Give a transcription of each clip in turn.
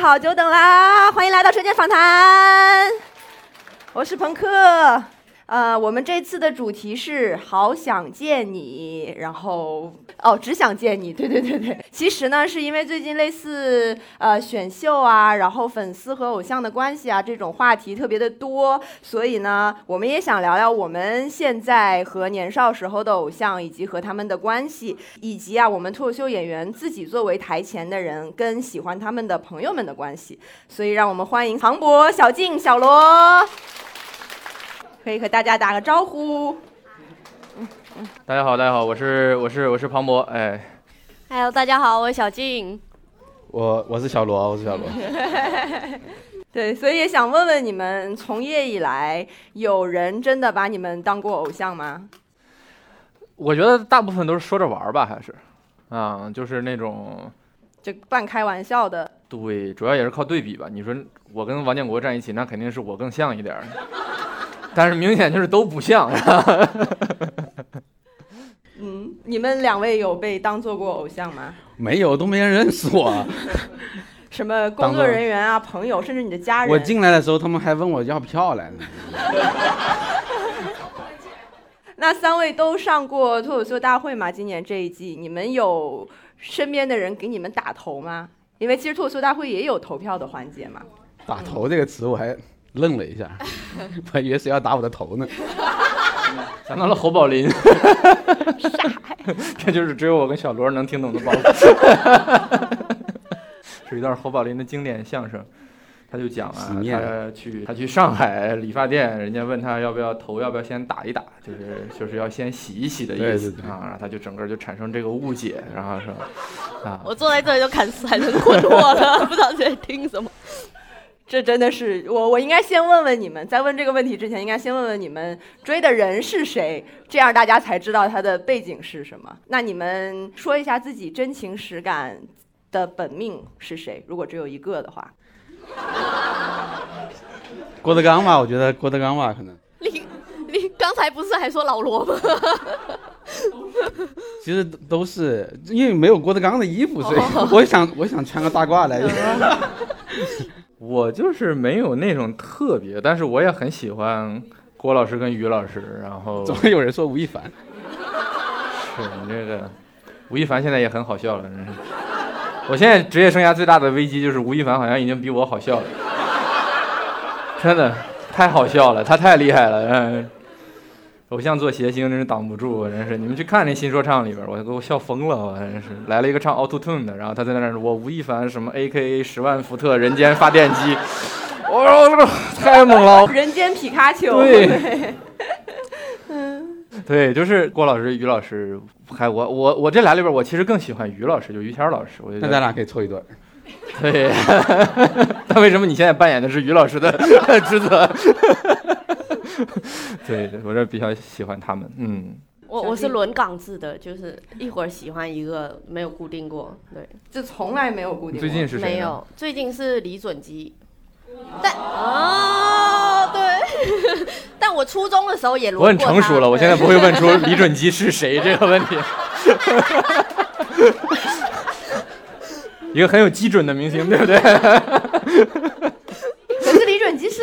好，久等啦，欢迎来到车间访谈，我是朋克。呃，我们这次的主题是好想见你，然后哦，只想见你，对对对对。其实呢，是因为最近类似呃选秀啊，然后粉丝和偶像的关系啊这种话题特别的多，所以呢，我们也想聊聊我们现在和年少时候的偶像以及和他们的关系，以及啊我们脱口秀演员自己作为台前的人跟喜欢他们的朋友们的关系。所以让我们欢迎庞博、小静、小罗。可以和大家打个招呼。嗯嗯，大家好，大家好，我是我是我是庞博，哎。Hello，大家好，我是小静。我我是小罗，我是小罗。对，所以也想问问你们，从业以来，有人真的把你们当过偶像吗？我觉得大部分都是说着玩吧，还是，啊，就是那种，就半开玩笑的。对，主要也是靠对比吧。你说我跟王建国站一起，那肯定是我更像一点。但是明显就是都不像。嗯，你们两位有被当做过偶像吗？没有，都没人认识我。什么工作人员啊、朋友，甚至你的家人。我进来的时候，他们还问我要票来呢。那三位都上过脱口秀大会吗？今年这一季，你们有身边的人给你们打头吗？因为其实脱口秀大会也有投票的环节嘛。打头这个词，我还。愣了一下，我以为是要打我的头呢，想到了侯宝林，这就是只有我跟小罗能听懂的包袱，是一段侯宝林的经典相声，他就讲啊，他去他去上海理发店，人家问他要不要头，要不要先打一打，就是就是要先洗一洗的意思啊，然后他就整个就产生这个误解，然后说啊，我坐在这里就看死，还是困惑了，不知道在听什么。这真的是我，我应该先问问你们，在问这个问题之前，应该先问问你们追的人是谁，这样大家才知道他的背景是什么。那你们说一下自己真情实感的本命是谁？如果只有一个的话，郭德纲吧，我觉得郭德纲吧，可能。你你刚才不是还说老罗吗？其实都是因为没有郭德纲的衣服，所以我想我想穿个大褂来。我就是没有那种特别，但是我也很喜欢郭老师跟于老师。然后总会有人说吴亦凡，是你这个吴亦凡现在也很好笑了。我现在职业生涯最大的危机就是吴亦凡好像已经比我好笑了，真的太好笑了，他太厉害了。嗯。偶像做谐星真是挡不住，真是！你们去看那新说唱里边，我都我笑疯了，我真是来了一个唱 Auto Tune 的，然后他在那儿我吴亦凡什么 A K A 十万伏特人间发电机，哦，太猛了！人间皮卡丘。对，嗯，对，就是郭老师、于老师，还我我我这俩里边，我其实更喜欢于老师，就于谦老师，我觉得那咱俩可以凑一对。对，那为什么你现在扮演的是于老师的职责？对，我这比较喜欢他们。嗯，我我是轮岗制的，就是一会儿喜欢一个，没有固定过。对，就从来没有固定过。最近是谁？没有，最近是李准基。但哦，对，但我初中的时候也轮。我很成熟了，我现在不会问出李准基是谁这个问题。一个很有基准的明星，对不对？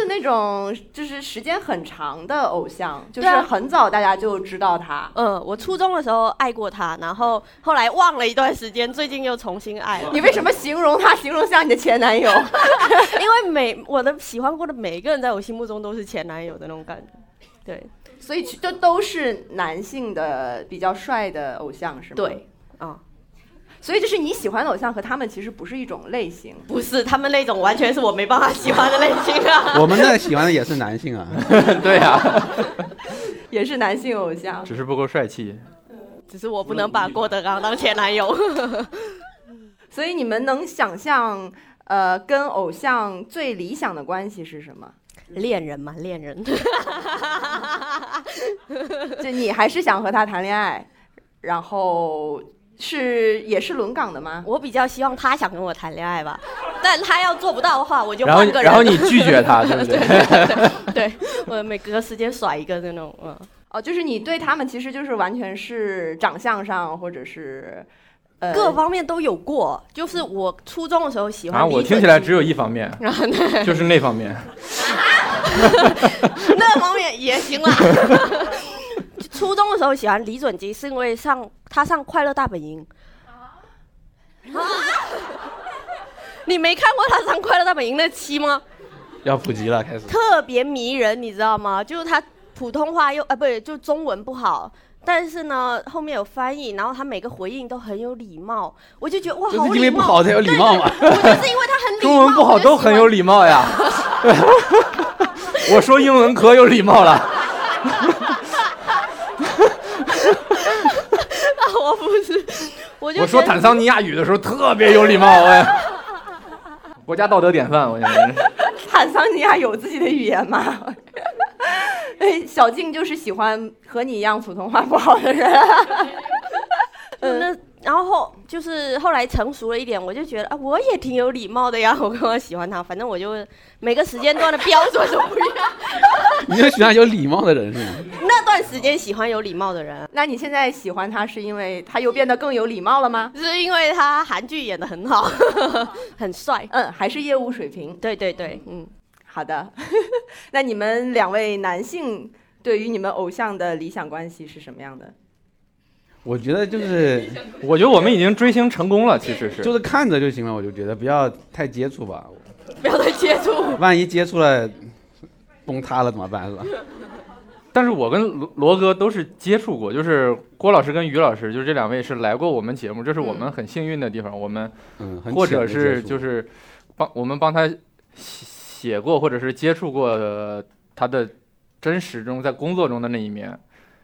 是那种就是时间很长的偶像，就是很早大家就知道他。嗯，我初中的时候爱过他，然后后来忘了一段时间，最近又重新爱了。你为什么形容他，形容像你的前男友？因为每我的喜欢过的每一个人，在我心目中都是前男友的那种感觉。对，所以就都是男性的比较帅的偶像，是吗？对，啊。所以就是你喜欢的偶像和他们其实不是一种类型，不是他们那种完全是我没办法喜欢的类型啊。我们那喜欢的也是男性啊，对呀，也是男性偶像，只是不够帅气，只是我不能把郭德纲当前男友。所以你们能想象，呃，跟偶像最理想的关系是什么？恋人嘛，恋人。就你还是想和他谈恋爱，然后是也是轮岗的吗？我比较希望他想跟我谈恋爱吧，但他要做不到的话，我就然后换个人。然后你拒绝他，对不对？对 我每隔时间甩一个那种，嗯，哦，就是你对他们其实就是完全是长相上或者是呃各方面都有过。就是我初中的时候喜欢啊，我听起来只有一方面，就是那方面。那方面也行啦。初中的时候喜欢李准基，是因为上他上《快乐大本营》啊。你没看过他上《快乐大本营》那期吗？要普及了，开始。特别迷人，你知道吗？就是他普通话又啊，不对，就中文不好，但是呢后面有翻译，然后他每个回应都很有礼貌，我就觉得哇，就是好礼貌。因为不好才有礼貌嘛。我就是因为他很礼貌，中文不好都很有礼貌呀。我 说英文可有礼貌了。我不是，我就我说坦桑尼亚语的时候特别有礼貌，哎国家道德典范，我现在是。坦桑尼亚有自己的语言吗？哎，小静就是喜欢和你一样普通话不好的人。嗯，那然后后就是后来成熟了一点，我就觉得啊，我也挺有礼貌的呀，我跟我喜欢他？反正我就每个时间段的标准都不一样。你就喜欢有礼貌的人是吗？那段时间喜欢有礼貌的人，那你现在喜欢他是因为他又变得更有礼貌了吗？是因为他韩剧演的很好，很帅。嗯，还是业务水平。对对对，嗯，好的，那你们两位男性对于你们偶像的理想关系是什么样的？我觉得就是我觉得我们已经追星成功了，其实是。就是看着就行了，我就觉得不要太接触吧，不要太接触。万一接触了崩塌了怎么办是吧？但是我跟罗罗哥都是接触过，就是郭老师跟于老师，就是这两位是来过我们节目，这是我们很幸运的地方。我们嗯，或者是就是帮我们帮他写写过，或者是接触过呃他的真实中在工作中的那一面，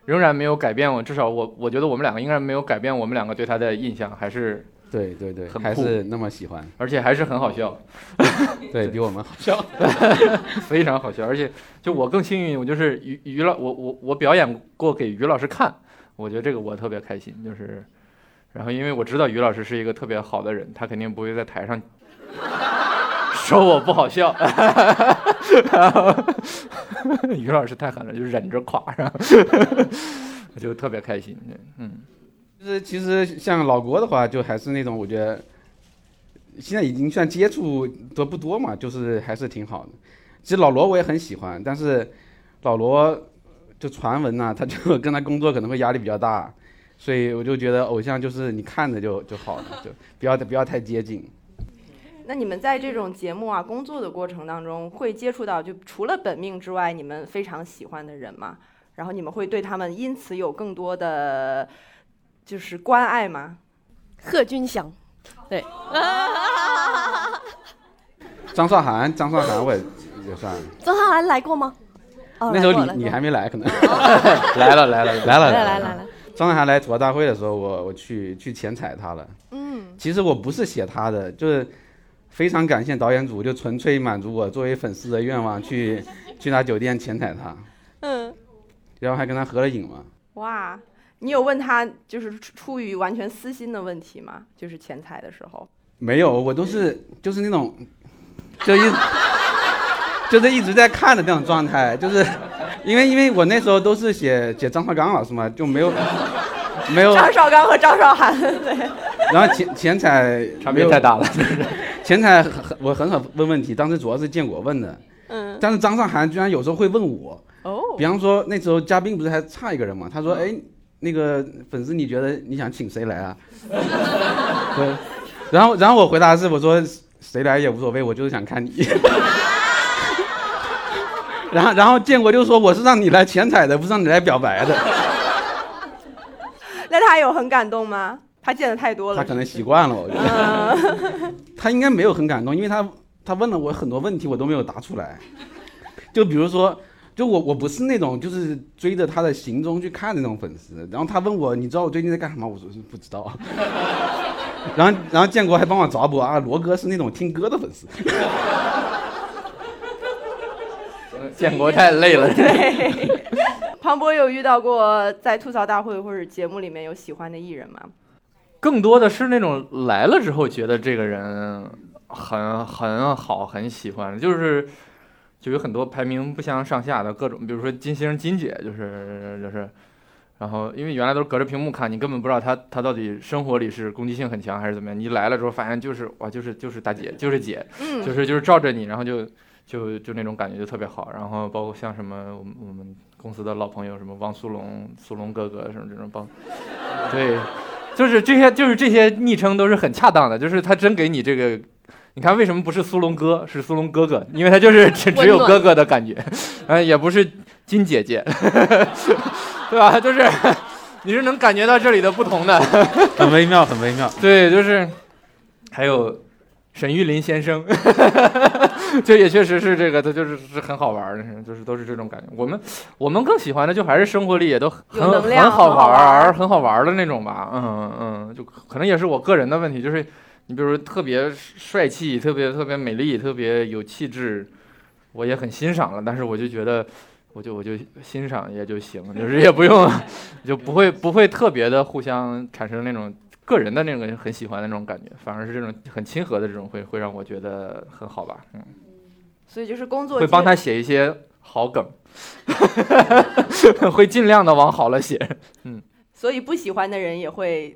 仍然没有改变我。至少我我觉得我们两个应该没有改变我们两个对他的印象，还是对对对，还是那么喜欢，而且还是很好笑，对比我们好笑。非常好笑。而且就我更幸运，我就是于于老我我我表演过给于老师看，我觉得这个我特别开心，就是。然后，因为我知道于老师是一个特别好的人，他肯定不会在台上 说我不好笑。于老师太狠了，就忍着垮，然后我就特别开心。嗯，就是其实像老郭的话，就还是那种我觉得现在已经算接触的不多嘛，就是还是挺好的。其实老罗我也很喜欢，但是老罗就传闻呐、他就 跟他工作可能会压力比较大，所以我就觉得偶像就是你看着就就好了，就不要不要太接近。那你们在这种节目啊工作的过程当中，会接触到就除了本命之外，你们非常喜欢的人吗？然后你们会对他们因此有更多的就是关爱吗？贺军翔，对，张韶涵，张韶涵我也也算，张韶涵来过吗？哦，那时候来过来过。你你还没来，可能。来了 来了。来了 来来来了，张韶涵来吐槽大会的时候，我我去去前采她了。嗯，其实我不是写她的，就是非常感谢导演组，就纯粹满足我作为粉丝的愿望，去去她酒店前采她，嗯，然后还跟她合了影嘛。哇，你有问他就是出出于完全私心的问题吗？就是钱财的时候，没有，我都是就是那种，就一 就是一直在看的那种状态，就是因为因为我那时候都是写写张绍刚老师嘛，就没有没有，张绍刚和张韶涵，对，然后钱钱财 差别太大了。钱财很很我很少问问题，当时主要是建国问的，嗯，但是张韶涵居然有时候会问我，哦，比方说那时候嘉宾不是还差一个人嘛，他说哎那个粉丝你觉得你想请谁来啊？对，然后然后我回答是我说谁来也无所谓，我就是想看你。然后然后建国就说我是让你来前彩的，不是让你来表白的。那他有很感动吗？他见的太多了，他可能习惯了，我觉得。他应该没有很感动，因为他他问了我很多问题，我都没有答出来。就比如说，就我我不是那种就是追着他的行踪去看的那种粉丝。然后他问我，你知道我最近在干什么？我说是不知道。然后然后建国还帮我找补啊，罗哥是那种听歌的粉丝。建国太累了。对，庞博有遇到过在吐槽大会或者节目里面有喜欢的艺人吗？更多的是那种来了之后觉得这个人很很好，很喜欢，就是就有很多排名不相上下的各种，比如说金星、金姐，就是就是，然后因为原来都是隔着屏幕看，你根本不知道她她到底生活里是攻击性很强还是怎么样，你来了之后发现就是哇，就是就是大姐，就是姐，嗯，就是就是照着你，然后就就就那种感觉就特别好。然后包括像什么我们我们公司的老朋友，什么王苏龙、苏龙哥哥什么这种帮，对，就是这些就是这些昵称都是很恰当的，就是他真给你这个。你看，为什么不是苏龙哥，是苏龙哥哥？因为他就是 只只有哥哥的感觉，嗯，也不是金姐姐，对吧？就是你是能感觉到这里的不同的。很微妙，很微妙。对，就是还有沈玉林先生，就也确实是这个，他就是是很好玩的，就是都是这种感觉。我们我们更喜欢的就还是生活里也都很很好玩儿、玩儿很好玩儿的那种吧。嗯嗯，就可能也是我个人的问题，就是你比如说特别帅气、特别特别美丽、特别有气质，我也很欣赏了，但是我就觉得。我就我就欣赏也就行，就是也不用，就不会不会特别的互相产生那种个人的那种很喜欢的那种感觉，反而是这种很亲和的这种会会让我觉得很好吧，嗯，所以就是工作会帮他写一些好梗，会尽量的往好了写，嗯所以不喜欢的人也会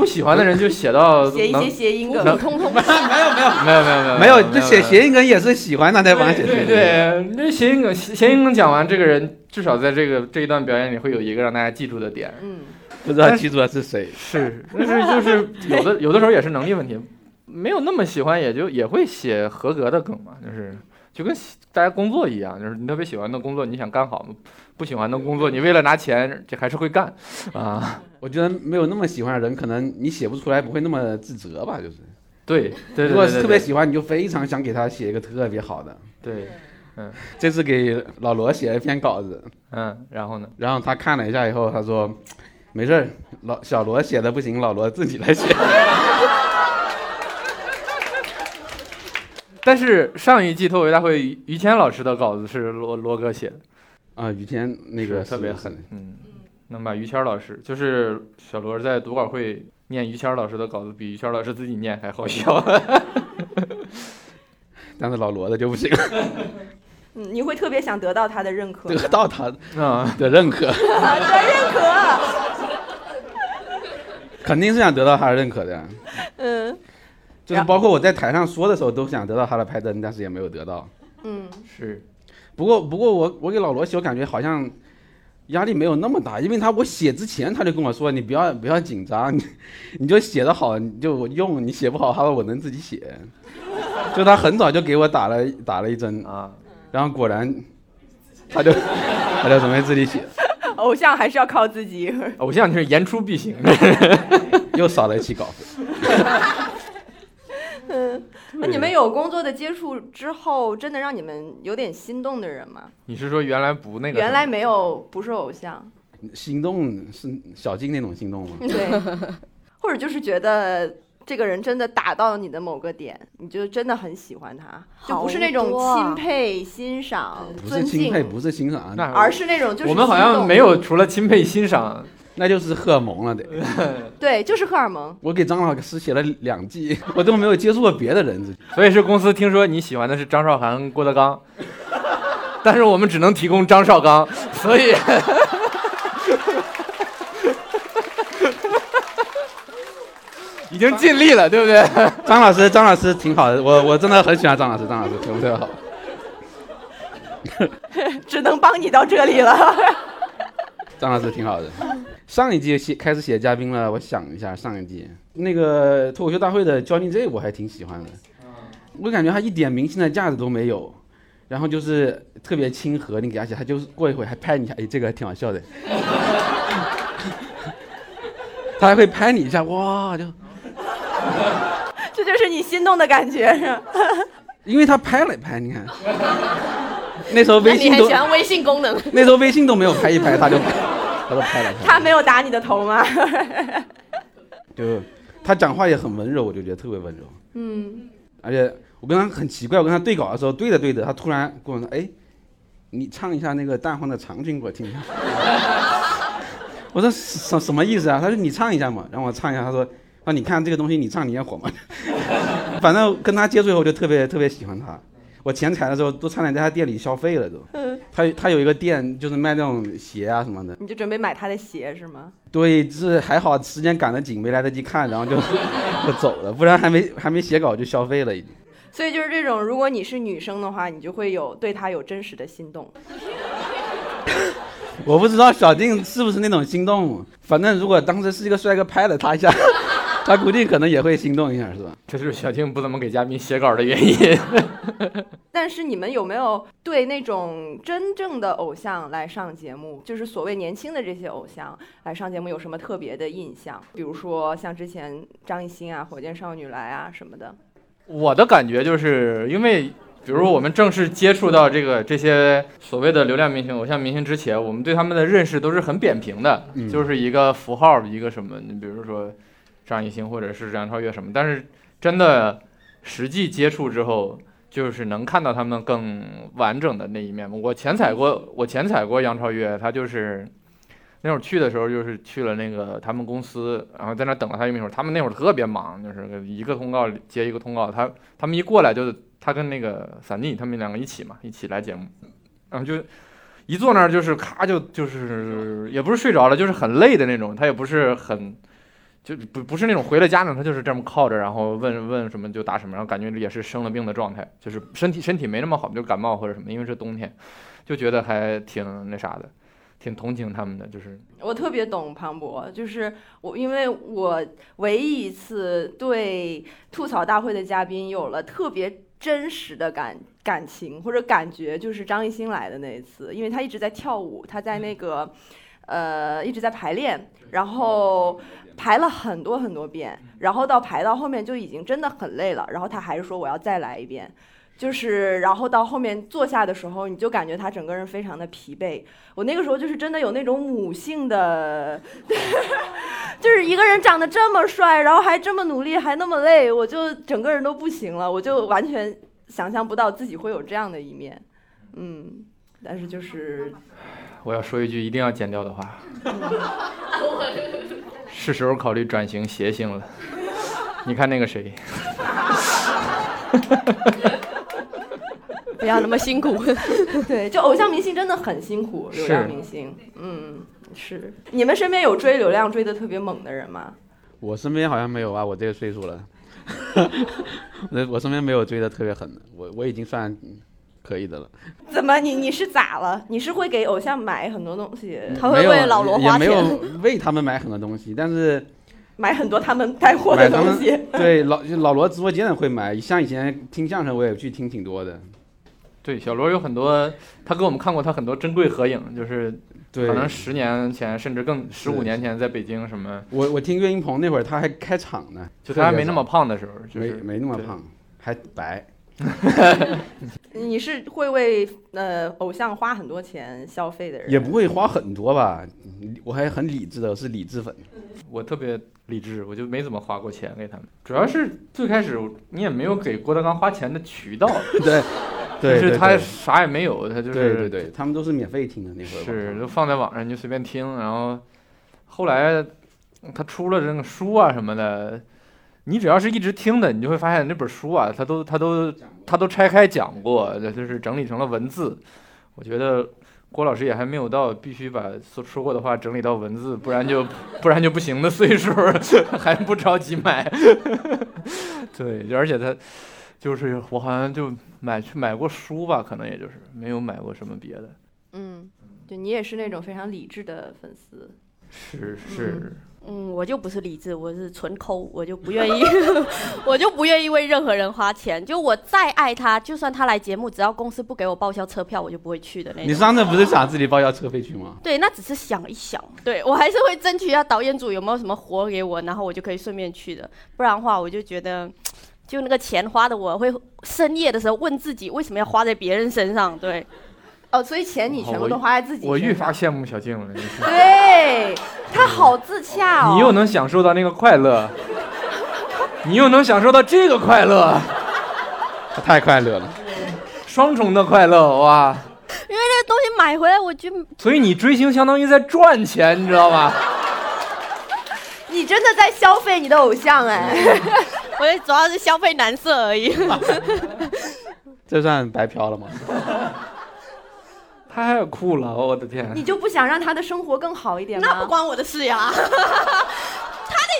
不喜欢的人就写到 写一些谐音梗。通通。没有没有没有没有没有没有，这写谐音梗也是喜欢他才帮他写对的。对，那谐音梗谐音梗讲完，这个人至少在这个这一段表演里会有一个让大家记住的点，嗯，不知道记住的是谁。是，但是就是有的 有的时候也是能力问题，没有那么喜欢，也就也会写合格的梗嘛，就是就跟喜大家工作一样，就是你特别喜欢的工作，你想干好，不喜欢的工作，你为了拿钱，这还是会干啊。我觉得没有那么喜欢的人，可能你写不出来，不会那么自责吧？就是，对对对如果是对对对特别喜欢，你就非常想给他写一个特别好的。对，嗯这次给老罗写了一篇稿子，嗯，然后呢？然后他看了一下以后，他说：“没事儿，老小罗写的不行，老罗自己来写。但是上一季脱口秀大会于于谦老师的稿子是罗罗哥写的，”啊，于谦那个是特别狠，嗯，能把于谦老师，就是小罗在读稿会念于谦老师的稿子，比于谦老师自己念还好笑。但是老罗的就不行，嗯，你会特别想得到他的认可，得到他啊，的认可，的认可。肯定是想得到他的认可的。嗯就是包括我在台上说的时候，都想得到他的拍灯，但是也没有得到。嗯，是，不过，不过我我给老罗写，我感觉好像压力没有那么大，因为他我写之前他就跟我说，你不要不要紧张，你你就写得好你就用，你写不好，他说我能自己写。就他很早就给我打了打了一针，啊，然后果然他就 他就准备自己写，偶像还是要靠自己。偶像就是言出必行。又少了一期稿费。嗯，那你们有工作的接触之后，真的让你们有点心动的人吗？你是说原来不那个？原来没有，不是偶像，心动是小静那种心动吗？对，或者就是觉得这个人真的打到你的某个点，你就真的很喜欢他，就不是那种钦佩、欣赏、不尊是钦佩，敬，不是欣赏，那而是那种就是我们好像没有除了钦佩欣赏，那就是荷尔蒙了得。对，就是荷尔蒙。我给张老师写了两季，我都没有接触过别的人。所以是公司听说你喜欢的是张韶涵、郭德纲，但是我们只能提供张绍刚，所以 已经尽力了，对不对？张老师，张老师挺好的，我我真的很喜欢张老师，张老师特别特别好。只能帮你到这里了。张老师挺好的。上一季写开始写嘉宾了，我想一下，上一季那个脱口秀大会的 Johnny J 我还挺喜欢的，我感觉他一点明星的架子都没有，然后就是特别亲和，你给他写，他就是过一会还拍你一下，哎，这个还挺好笑的。他还会拍你一下，哇，就这就是你心动的感觉，是吧？因为他拍了拍，你看，那时候微你信都很喜欢微信功能？那时候微信都没有拍一拍，他就 他都拍了拍了。他没有打你的头吗？就他讲话也很温柔，我就觉得特别温柔。嗯，而且我跟他很奇怪，我跟他对稿的时候，对着对着，他突然跟我说：“哎，你唱一下那个蛋黄的长裙给我听一下。”我说什什么意思啊？他说你唱一下嘛，让我唱一下。他说啊，你看这个东西你唱你也火嘛。反正跟他接触以后就特别特别喜欢他。我前彩的时候都差点在他店里消费了都。他他有一个店就是卖那种鞋啊什么的。你就准备买他的鞋是吗？对，是还好时间赶得紧，没来得及看，然后就 就走了，不然还没还没写稿就消费了已经。所以就是这种，如果你是女生的话，你就会有对他有真实的心动。我不知道小静是不是那种心动，反正如果当时是一个帅哥拍了他一下，他估计可能也会心动一下，是吧？这就是小静不怎么给嘉宾写稿的原因。但是你们有没有对那种真正的偶像来上节目，就是所谓年轻的这些偶像来上节目，有什么特别的印象？比如说像之前张艺兴啊、火箭少女来啊什么的。我的感觉就是因为。比如我们正式接触到这个这些所谓的流量明星、偶像明星之前，我们对他们的认识都是很扁平的，就是一个符号，一个什么。你比如说张艺兴或者是杨超越什么，但是真的实际接触之后，就是能看到他们更完整的那一面。我前采过，我前采过杨超越，他就是那会儿去的时候，就是去了那个他们公司，然后在那等了他一会儿。他们那会儿特别忙，就是一个通告接一个通告，他他们一过来就是。他跟那个散妮他们两个一起嘛，一起来节目，然后就一坐那儿就是咔就就是也不是睡着了，就是很累的那种。他也不是很就不不是那种回了家呢，他就是这么靠着，然后问问什么就答什么，然后感觉也是生了病的状态，就是身体身体没那么好，就感冒或者什么，因为是冬天，就觉得还挺那啥的，挺同情他们的。就是我特别懂庞博，就是我因为我唯一一次对吐槽大会的嘉宾有了特别。真实的感感情或者感觉就是张艺兴来的那一次，因为他一直在跳舞，他在那个，呃，一直在排练，然后排了很多很多遍，然后到排到后面就已经真的很累了，然后他还是说我要再来一遍，就是然后到后面坐下的时候，你就感觉他整个人非常的疲惫。我那个时候就是真的有那种母性的，就是一个人长得这么帅，然后还这么努力，还那么累，我就整个人都不行了，我就完全想象不到自己会有这样的一面，嗯，但是就是我要说一句一定要剪掉的话，是时候考虑转型谐星了。你看那个谁。不要那么辛苦，对，就偶像明星真的很辛苦。流量明星，嗯，是。你们身边有追流量追的特别猛的人吗？我身边好像没有啊，我这个岁数了。我我身边没有追的特别狠的，我我已经算可以的了。怎么你你是咋了？你是会给偶像买很多东西？他会为老罗花钱？也没有 为他们买很多东西，但是买很多他们带货的东西。对老老罗直播间的会买，像以前听相声我也去听挺多的。对，小罗有很多，他给我们看过他很多珍贵合影，就是可能十年前甚至更十五年前在北京什么。我我听岳云鹏那会儿他还开场呢，就他还没那么胖的时候，没没那么胖，还白。你是会为呃偶像花很多钱消费的人？也不会花很多吧，我还很理智的，是理智粉。我特别理智，我就没怎么花过钱给他们。主要是最开始你也没有给郭德纲花钱的渠道。对。就是他啥也没有，他就是对对对，他们都是免费听的那会儿，是就放在网上你就随便听，然后后来他出了这个书啊什么的，你只要是一直听的，你就会发现那本书啊，他都他都他都拆开讲过，就是整理成了文字。我觉得郭老师也还没有到必须把说说过的话整理到文字，不然就 不然就不行的岁数，还不着急买。对，而且他。就是我好像就买去买过书吧，可能也就是没有买过什么别的。嗯，就你也是那种非常理智的粉丝。是是。嗯，我就不是理智，我是纯抠，我就不愿意，我就不愿意为任何人花钱。就我再爱他，就算他来节目，只要公司不给我报销车票，我就不会去的那种。你上次不是想自己报销车费去吗？对，那只是想一想。对我还是会争取一下导演组有没有什么活给我，然后我就可以顺便去的。不然的话，我就觉得。就那个钱花的，我会深夜的时候问自己，为什么要花在别人身上？对，哦，所以钱你全部都花在自己。我愈发羡慕小静了。对，他好自洽哦。你又能享受到那个快乐。你又能享受到这个快乐，他太快乐了。双重的快乐哇！因为那个东西买回来，我就所以你追星相当于在赚钱，你知道吗？你真的在消费你的偶像哎！我也主要是消费男色而已。这算白嫖了吗？太酷了，我的天！你就不想让他的生活更好一点吗？那不关我的事呀，他得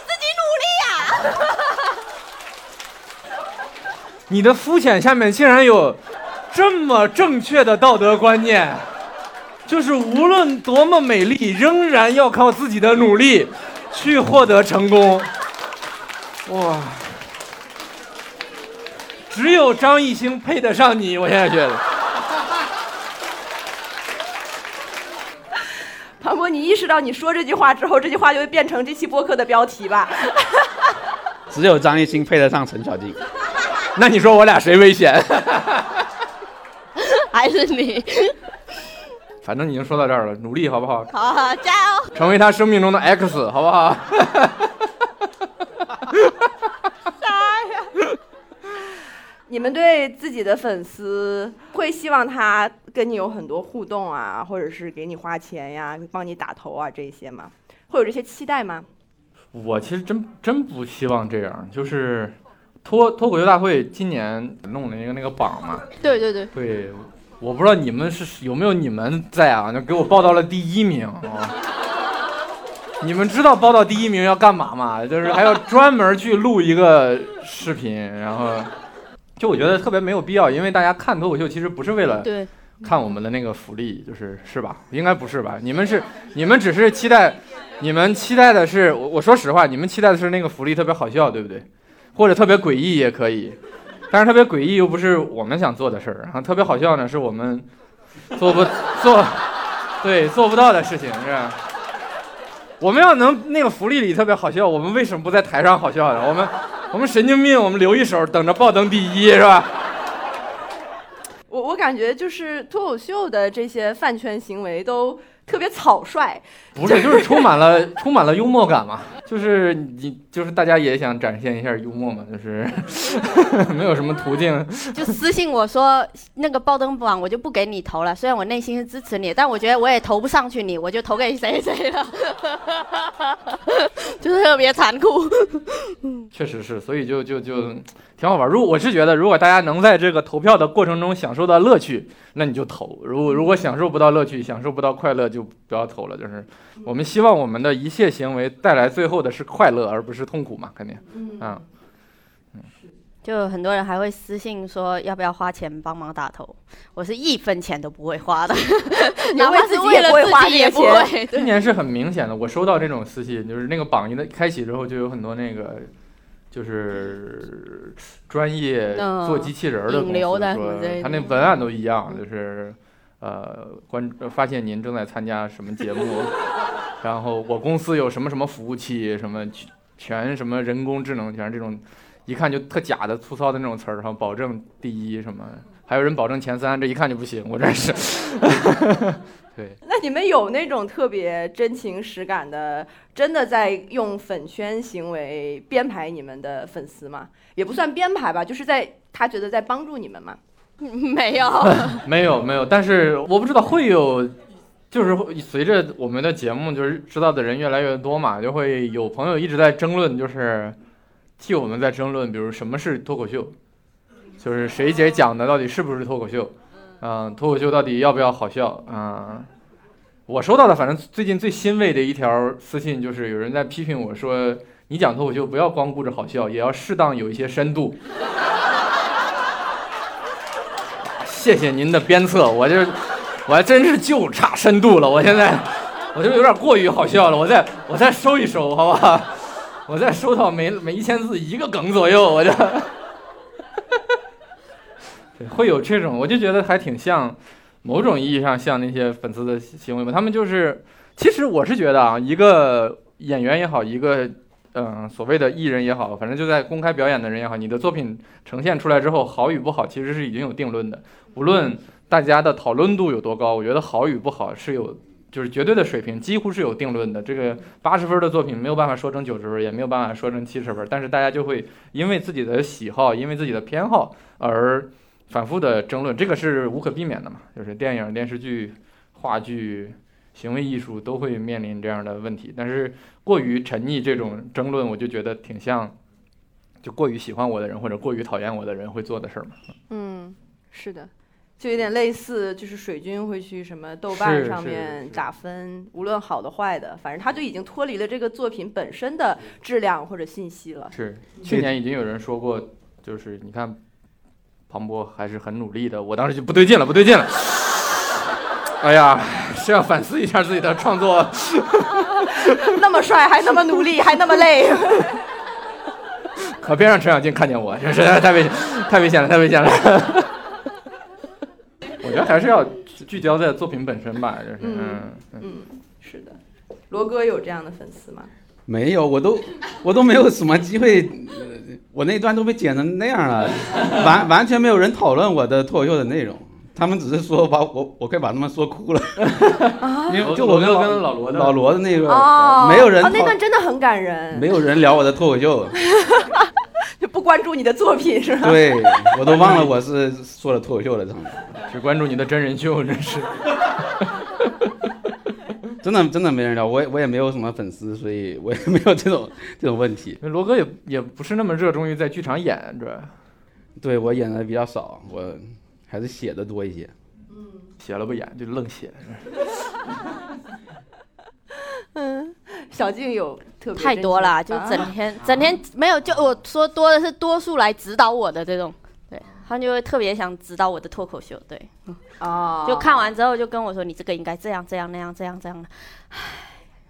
自己努力呀。你的肤浅下面竟然有这么正确的道德观念，就是无论多么美丽，仍然要靠自己的努力去获得成功。哇！只有张艺兴配得上你，我现在觉得。庞博，你意识到你说这句话之后，这句话就会变成这期播客的标题吧？只有张艺兴配得上陈小静。那你说我俩谁危险？还是你？反正已经说到这儿了，努力好不好？好，好加油！成为他生命中的 X，好不好？你们对自己的粉丝会希望他跟你有很多互动啊，或者是给你花钱呀、帮你打头啊这些吗？会有这些期待吗？我其实真真不希望这样，就是脱脱口秀大会今年弄了一个那个榜嘛，对对对，对，我不知道你们是有没有你们在啊，就给我报到了第一名啊。你们知道报到第一名要干嘛吗？就是还要专门去录一个视频，然后就我觉得特别没有必要，因为大家看脱口秀其实不是为了对，看我们的那个福利，就是是吧？应该不是吧？你们是你们只是期待，你们期待的是我我说实话，你们期待的是那个福利特别好笑，对不对？或者特别诡异也可以，但是特别诡异又不是我们想做的事儿，然后特别好笑呢是我们做不 做对做不到的事情，是吧？我们要能那个福利里特别好笑，我们为什么不在台上好笑呢？我们 我们神经病，我们留一手等着爆灯第一是吧？我我感觉就是脱口秀的这些饭圈行为都特别草率，不是，就是充满了充满了幽默感嘛，就是你就是大家也想展现一下幽默嘛，就是 没有什么途径。就私信我说那个爆灯榜我就不给你投了，虽然我内心是支持你，但我觉得我也投不上去你，我就投给谁谁了，就是特别残酷。确实是，所以就就就挺好玩。如果我是觉得，如果大家能在这个投票的过程中享受到乐趣，那你就投；如果如果享受不到乐趣，享受不到快乐，就不要投了。就是我们希望我们的一切行为带来最后的是快乐，而不是痛苦嘛，肯定。嗯嗯，就很多人还会私信说要不要花钱帮忙打头，我是一分钱都不会花的，哪怕是为自己也不会花自己也不这个会。今年是很明显的，我收到这种私信，就是那个榜一的开启之后，就有很多那个。就是专业嗯做机器人儿的公司说他那文案都一样，就是呃关发现您正在参加什么节目，然后我公司有什么什么服务器，什么全全什么人工智能，全是这种一看就特假的粗糙的那种词儿，然后保证第一什么，还有人保证前三，这一看就不行，我真是。对，那你们有那种特别真情实感的，真的在用粉圈行为编排你们的粉丝吗？也不算编排吧，就是在他觉得在帮助你们嘛。没有，没有没有，但是我不知道会有，就是随着我们的节目就是知道的人越来越多嘛，就会有朋友一直在争论，就是替我们在争论，比如什么是脱口秀，就是谁谁讲的到底是不是脱口秀，嗯、脱口秀到底要不要好笑，嗯、我收到的反正最近最欣慰的一条私信就是有人在批评我说，你讲脱口秀不要光顾着好笑，也要适当有一些深度。谢谢您的鞭策，我这我还真是就差深度了，我现在我就有点过于好笑了，我再我再收一收，好吧？我再收到每每一千字一个梗左右，我就会有这种，我就觉得还挺像某种意义上像那些粉丝的行为吧，他们就是其实我是觉得啊，一个演员也好，一个嗯、所谓的艺人也好，反正就在公开表演的人也好，你的作品呈现出来之后，好与不好其实是已经有定论的。无论大家的讨论度有多高，我觉得好与不好是有就是绝对的水平，几乎是有定论的。这个八十分的作品没有办法说成九十分，也没有办法说成七十分，但是大家就会因为自己的喜好，因为自己的偏好而反复的争论，这个是无可避免的嘛。就是电影、电视剧、话剧、行为艺术都会面临这样的问题。但是过于沉溺这种争论，我就觉得挺像，就过于喜欢我的人或者过于讨厌我的人会做的事儿嘛。嗯，是的，就有点类似，就是水军会去什么豆瓣上面打分，无论好的坏的，反正他就已经脱离了这个作品本身的质量或者信息了。是，去年已经有人说过，就是你看，庞博还是很努力的。我当时就不对劲了，不对劲了。哎呀，是要反思一下自己的创作。那么帅，还那么努力，还那么累。可别让陈小静看见我，这实在是太危险，太危险了，太危险了。我觉得还是要聚焦在作品本身吧，就是嗯。嗯，是的。罗哥有这样的粉丝吗？没有，我都我都没有什么机会，呃我那段都被剪成那样了，完完全没有人讨论我的脱口秀的内容，他们只是说把我我快把他们说哭了，因为就我跟罗哥老跟老罗的老罗的那个，哦，没有人哦，那段真的很感人，没有人聊我的脱口秀，就不关注你的作品是吧？对我都忘了我是说了脱口秀了，他们只关注你的真人秀，真是。真的真的没人聊，我也我也没有什么粉丝，所以我也没有这种 这种问题。罗哥也也不是那么热衷于在剧场演，主要对我演的比较少，我还是写的多一些。嗯写了不演就愣写。嗯，小静有特别太多啦，就整天、整天没有，就我说多的是多数来指导我的这种，对他就会特别想知道我的脱口秀，对，哦，就看完之后就跟我说你这个应该这样这样那样这样这样。的，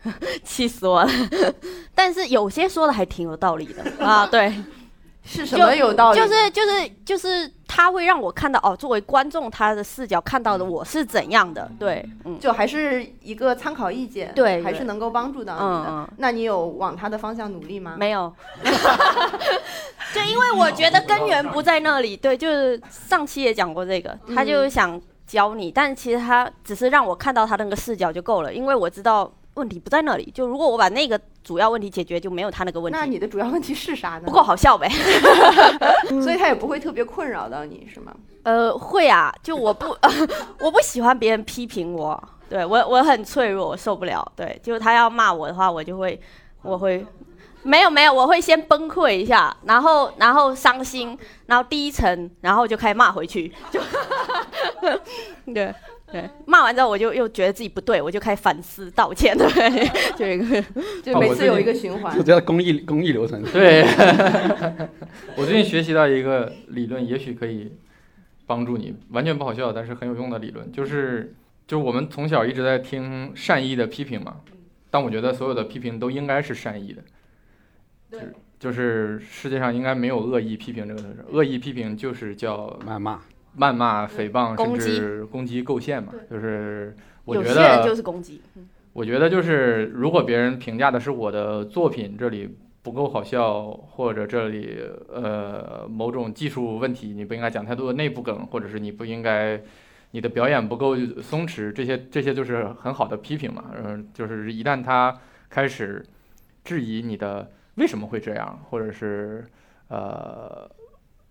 唉，气死我了。但是有些说的还挺有道理的。啊，对，是什么有道理？就是就是就是他会让我看到哦，作为观众他的视角看到的我是怎样的，对，嗯就还是一个参考意见，对对还是能够帮助到你的。那你有往他的方向努力吗？没有，就因为我觉得根源不在那里。对，就是上期也讲过这个，他就是想教你，但其实他只是让我看到他那个视角就够了，因为我知道问题不在那里。就如果我把那个主要问题解决，就没有他那个问题。那你的主要问题是啥呢？不够好笑呗？所以他也不会特别困扰到你，是吗？呃，会啊，就我不，我不喜欢别人批评我，对我我很脆弱，我受不了。对，就是他要骂我的话，我就会，我会。没有没有，我会先崩溃一下，然后然后伤心，然后低沉，然后就开始骂回去，就 对对，骂完之后我就又觉得自己不对，我就开始反思道歉，对，就一个就每次有一个循环。就。这样公益公益流程。对，我最近学习到一个理论，也许可以帮助你，完全不好笑，但是很有用的理论，就是就是我们从小一直在听善意的批评嘛，但我觉得所有的批评都应该是善意的，对。就是就是世界上应该没有恶意批评这个事，恶意批评就是叫谩骂，谩骂、诽谤，甚至攻击。构陷嘛，就是我觉得就是攻击，我觉得就是，如果别人评价的是我的作品这里不够好笑，或者这里呃某种技术问题，你不应该讲太多的内部梗，或者是你不应该你的表演不够松弛，这些这些就是很好的批评嘛。嗯、就是一旦他开始质疑你的为什么会这样，或者是呃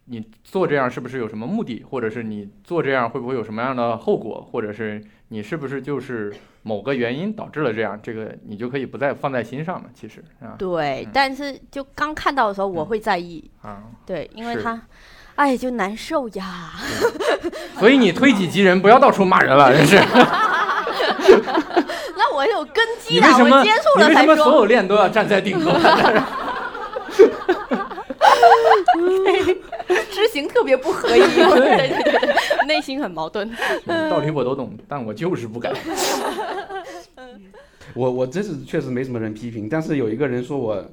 你做这样是不是有什么目的，或者是你做这样会不会有什么样的后果，或者是你是不是就是某个原因导致了这样，这个你就可以不再放在心上了。其实啊对，嗯但是就刚看到的时候我嗯会在意，啊，对，因为他，哎，就难受呀。所以你推己及人，不要到处骂人了，真是。那我有根基的，我接触了才说。么所有链都要站在顶端？知行特别不合一。对对对对，内心很矛盾。道理我都懂，但我就是不敢。我我这是确实没什么人批评，但是有一个人说我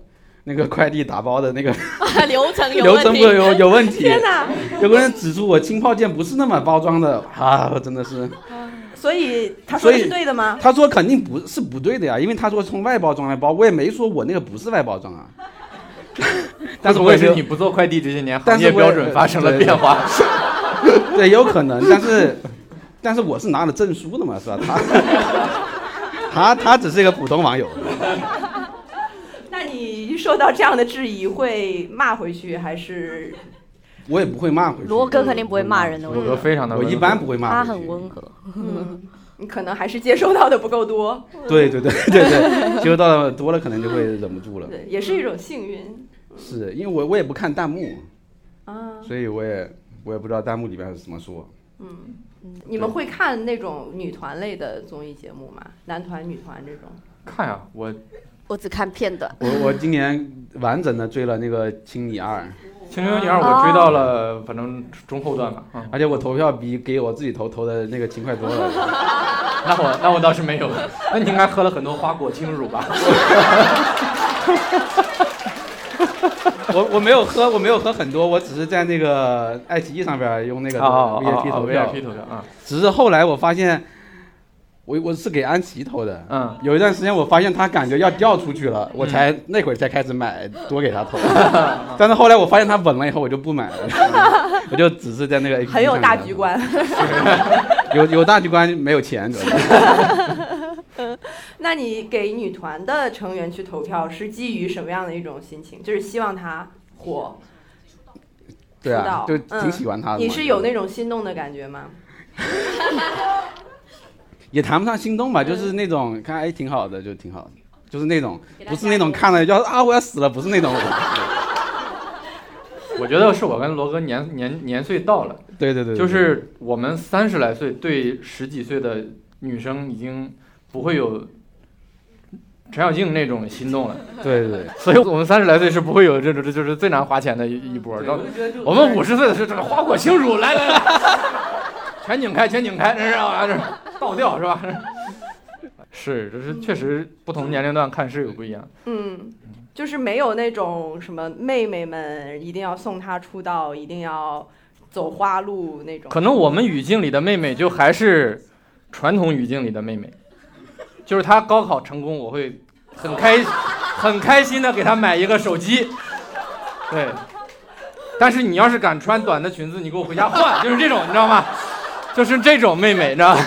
那个快递打包的那个 流程有流问题。程不有有问题，天哪！有个人指出我轻泡件不是那么包装的啊，我真的是，所以他说的所以是对的吗？他说肯定不是不对的呀，因为他说从外包装来包，我也没说我那个不是外包装啊。但是我也是你不做快递这些年，行业标准发生了变化？对，有可能，但是但是我是拿了证书的嘛，是吧？他他他只是一个普通网友。那你受到这样的质疑会骂回去还是？我也不会骂回去。罗哥肯定不会骂人的，罗哥非常的，我一般不会骂。他很温和。嗯，你可能还是接收到的不够多。对对对对对，接收到的多了，可能就会忍不住了。对，也是一种幸运。是因为我我也不看弹幕啊，所以我也我也不知道弹幕里边是怎么说。嗯，你们会看那种女团类的综艺节目吗？男团、女团这种？看呀，我我只看片段。我我今年完整的追了那个《青你二》。《青牛女二》我追到了，反正中后段吧。而且我投票比给我自己投投的那个勤快多了。那我那我倒是没有，那你应该喝了很多花果清乳吧？我我没有喝，我没有喝很多，我只是在那个爱奇艺上边用那个 VIP 投票。VIP 投票啊。只是后来我发现。我我是给安琪投的，嗯，有一段时间我发现他感觉要掉出去了，我才那会儿才开始买多给他投，但是后来我发现他稳了以后我就不买了，我就只是在那个 很有大局观，有有大局观没有钱，主要那你给女团的成员去投票是基于什么样的一种心情？就是希望她火，对啊，就挺喜欢她的。你是有那种心动的感觉吗？也谈不上心动吧，就是那种看哎挺好的，就挺好的，就是那种不是那种看了要啊我要死了，不是那种。我觉得是我跟罗哥年年年岁到了，对对对，就是我们三十来岁对十几岁的女生已经不会有陈小静那种心动了，对对，所以我们三十来岁是不会有这种这就是最难花钱的一一波，我们五十岁的是这个花果清乳，来来来，全景开全景开，这是啊这。倒掉是吧？是，就是确实不同年龄段看是有不一样。嗯，就是没有那种什么妹妹们一定要送她出道，一定要走花路那种。可能我们语境里的妹妹就还是传统语境里的妹妹，就是她高考成功，我会很开很开心的给她买一个手机。对，但是你要是敢穿短的裙子，你给我回家换，就是这种，你知道吗？就是这种妹妹，你知道吗，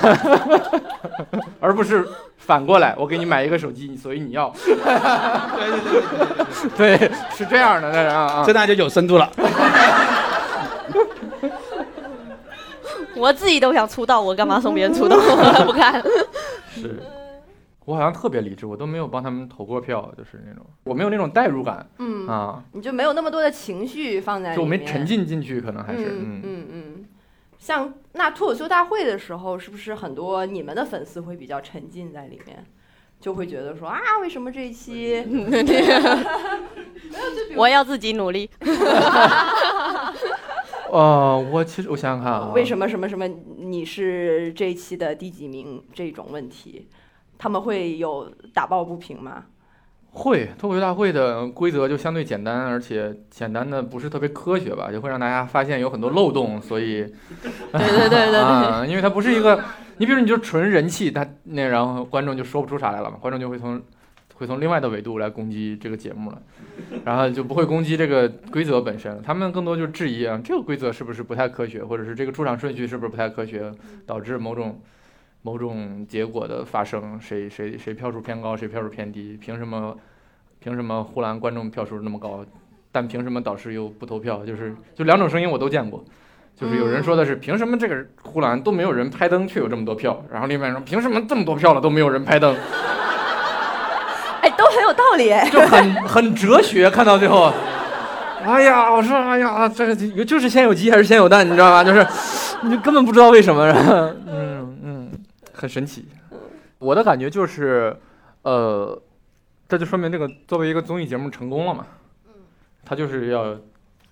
而不是反过来，我给你买一个手机，所以你要。对对对对对，是这样的，那是啊，这那就有深度了。我自己都想出道，我干嘛送别人出道？我不看。是，我好像特别理智，我都没有帮他们投过票，就是那种，我没有那种代入感。嗯啊，你就没有那么多的情绪放在里面，就没沉浸进去，可能还是嗯嗯嗯。像那脱口秀大会的时候，是不是很多你们的粉丝会比较沉浸在里面，就会觉得说啊，为什么这一期？我要自己努力。哦，我其实我想想看啊，为什么什么什么你是这一期的第几名这种问题，他们会有打抱不平吗？会脱口秀大会的规则就相对简单，而且简单的不是特别科学吧，就会让大家发现有很多漏洞，所以，对对对 对啊，因为它不是一个，你比如你就纯人气，他那然后观众就说不出啥来了嘛，观众就会从会从另外的维度来攻击这个节目了，然后就不会攻击这个规则本身，他们更多就是质疑啊，这个规则是不是不太科学，或者是这个出场顺序是不是不太科学，导致某种。某种结果的发生，谁谁谁票数偏高，谁票数偏低？凭什么？凭什么呼兰观众票数那么高，但凭什么导师又不投票？就是就两种声音我都见过，就是有人说的是凭什么这个呼兰都没有人拍灯，却有这么多票？然后另外说凭什么这么多票了都没有人拍灯？哎，都很有道理，就很很哲学。看到最后，哎呀，我说哎呀，这个就是先有鸡还是先有蛋？你知道吧？就是你根本不知道为什么。嗯嗯。很神奇，我的感觉就是，呃，这就说明这个作为一个综艺节目成功了嘛。嗯，它就是要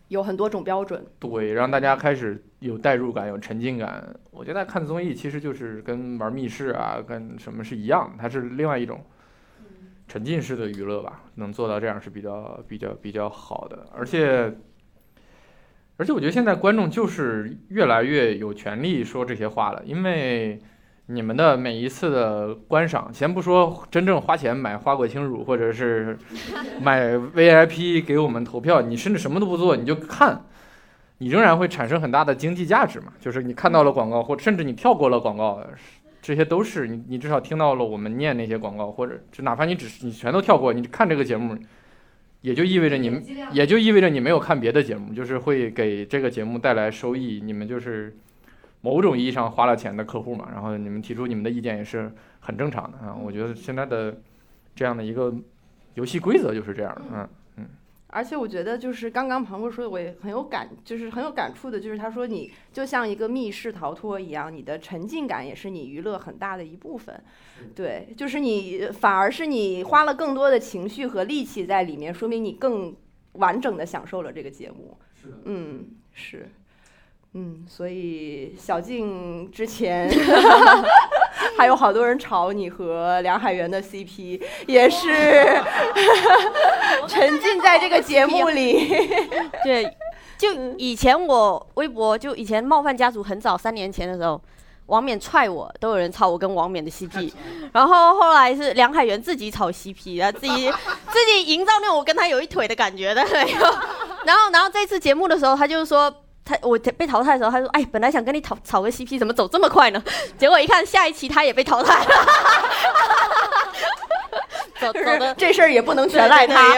有很多种标准，对，让大家开始有代入感、有沉浸感。我觉得看综艺其实就是跟玩密室啊，跟什么是一样，它是另外一种沉浸式的娱乐吧。能做到这样是比较、比较、比较好的。而且，而且我觉得现在观众就是越来越有权利说这些话了，因为。你们的每一次的观赏，先不说真正花钱买花果清乳，或者是 买 VIP 给我们投票，你甚至什么都不做，你就看，你仍然会产生很大的经济价值嘛？就是你看到了广告，或甚至你跳过了广告，这些都是你你至少听到了我们念那些广告，或者就哪怕你只是你全都跳过，你看这个节目，也就意味着你们也就意味着你没有看别的节目，就是会给这个节目带来收益，你们就是某种意义上花了钱的客户嘛，然后你们提出你们的意见也是很正常的啊。我觉得现在的这样的一个游戏规则就是这样的，嗯嗯。而且我觉得，就是刚刚庞博说的，我也很有感，就是很有感触的，就是他说你就像一个密室逃脱一样，你的沉浸感也是你娱乐很大的一部分。对，就是你反而是你花了更多的情绪和力气在里面，说明你更完整的享受了这个节目。是的，嗯，是。嗯，所以小静之前 还有好多人炒你和梁海源的 CP，也是 沉浸在这个节目里。对，就以前我微博就以前冒犯家族很早三年前的时候，王冕踹我，都有人炒我跟王冕的 CP，然后后来是梁海源自己炒 CP，然后自己自己营造那种我跟他有一腿的感觉的，然后然后这次节目的时候，他就说。他我被淘汰的时候，他说：“哎，本来想跟你炒炒个 CP，怎么走这么快呢？”结果一看，下一期他也被淘汰了。走走的这事儿也不能全赖他。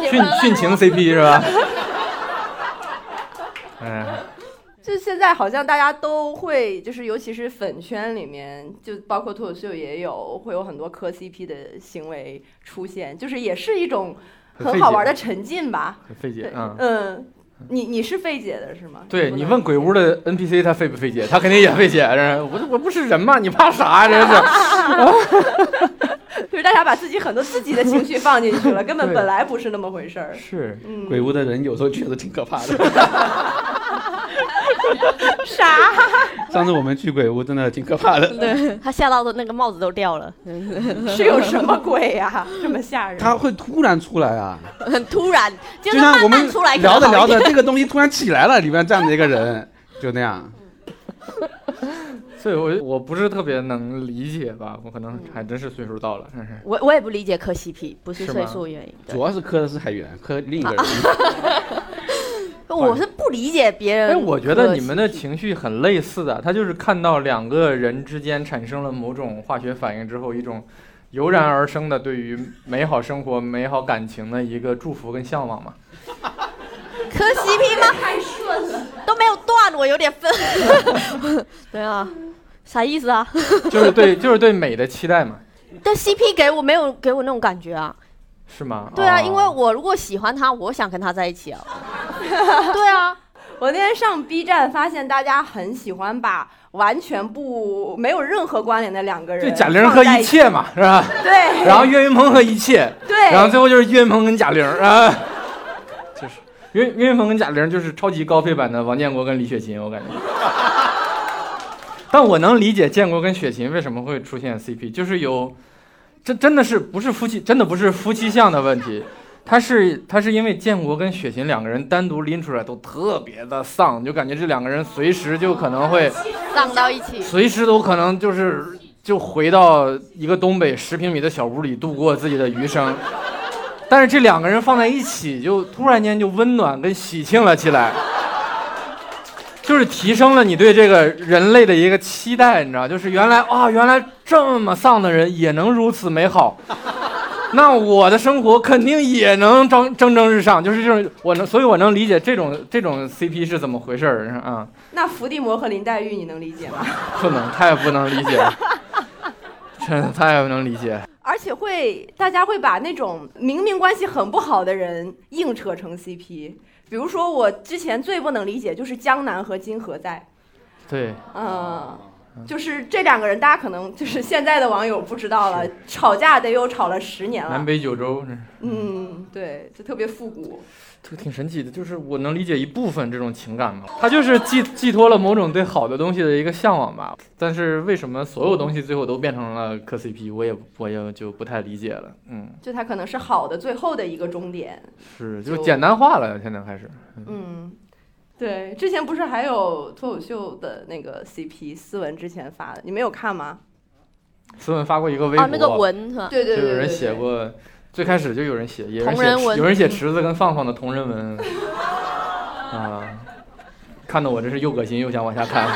殉殉情 CP 是吧？嗯，就现在好像大家都会，就是尤其是粉圈里面，就包括脱口秀也有，会有很多磕 CP 的行为出现，就是也是一种很好玩的沉浸吧。很费解，嗯嗯。你你是费解的是吗？对你问鬼屋的 NPC 他费不费解？他肯定也费解。我我不是人吗？你怕啥？真是。就是大家把自己很多自己的情绪放进去了，根本本来不是那么回事儿。是，鬼屋的人有时候觉得挺可怕的。啥？上次我们去鬼屋真的挺可怕的。对他吓到的那个帽子都掉了。是有什么鬼呀？这么吓人？他会突然出来啊！很突然，就像我们出来聊着聊着，这个东西突然起来了，里面站着一个人，就那样。所以，我我不是特别能理解吧？我可能还真是岁数到了，真是。我我也不理解磕 CP，不是岁数原因。主要是磕的是海源，磕另一个人。我是不理解别人。哎，我觉得你们的情绪很类似的，他就是看到两个人之间产生了某种化学反应之后，一种油然而生的对于美好生活、美好感情的一个祝福跟向往嘛。磕 CP 吗？太顺了，都没有断，我有点分。对啊。啥意思啊？就是对，就是对美的期待嘛。但 CP 给我没有给我那种感觉啊。是吗？对啊，因为我如果喜欢他，我想跟他在一起啊。对啊，我那天上 B 站发现大家很喜欢把完全不没有任何关联的两个人，对贾玲和一切嘛，是吧？对。然后岳云鹏和一切。对。然后最后就是岳云鹏跟贾玲啊。就是岳岳云鹏跟贾玲就是超级高配版的王建国跟李雪琴，我感觉。但我能理解建国跟雪琴为什么会出现 CP，就是有，这真的是不是夫妻，真的不是夫妻相的问题，他是他是因为建国跟雪琴两个人单独拎出来都特别的丧，就感觉这两个人随时就可能会丧到一起，随时都可能就是就回到一个东北十平米的小屋里度过自己的余生，但是这两个人放在一起，就突然间就温暖跟喜庆了起来。就是提升了你对这个人类的一个期待，你知道，就是原来啊，原来这么丧的人也能如此美好，那我的生活肯定也能蒸蒸蒸日上，就是这种我能，所以我能理解这种这种 CP 是怎么回事儿啊。那伏地魔和林黛玉你能理解吗？不能，太不能理解了，真的太不能理解。而且会大家会把那种明明关系很不好的人硬扯成 CP。比如说，我之前最不能理解就是江南和金何在，对，嗯，就是这两个人，大家可能就是现在的网友不知道了，吵架得有吵了十年了，南北九州，嗯，对，就特别复古。这个挺神奇的，就是我能理解一部分这种情感嘛，它就是寄寄托了某种对好的东西的一个向往吧。但是为什么所有东西最后都变成了磕 CP，我也我也就不太理解了。嗯，就它可能是好的最后的一个终点，是就简单化了，现在开始。嗯，对，之前不是还有脱口秀的那个 CP 思文之前发的，你没有看吗？思文发过一个微博，那个文是吧？对对对，有人写过。最开始就有人写，有人写，有人写池子跟放放的同人文，啊，看得我真是又恶心又想往下看。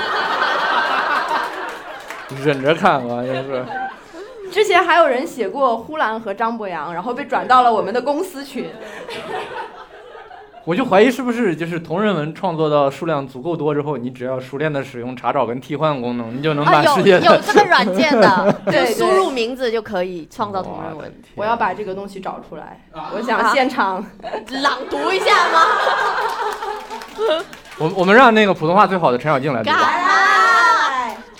忍着看，我真是。之前还有人写过呼兰和张博洋，然后被转到了我们的公司群。我就怀疑是不是就是同人文创作到数量足够多之后，你只要熟练的使用查找跟替换功能，你就能把世界的。有这个软件的，对输入名字就可以创造同人文。我要把这个东西找出来，我想现场。朗读一下吗？我我们让那个普通话最好的陈小静来读吧。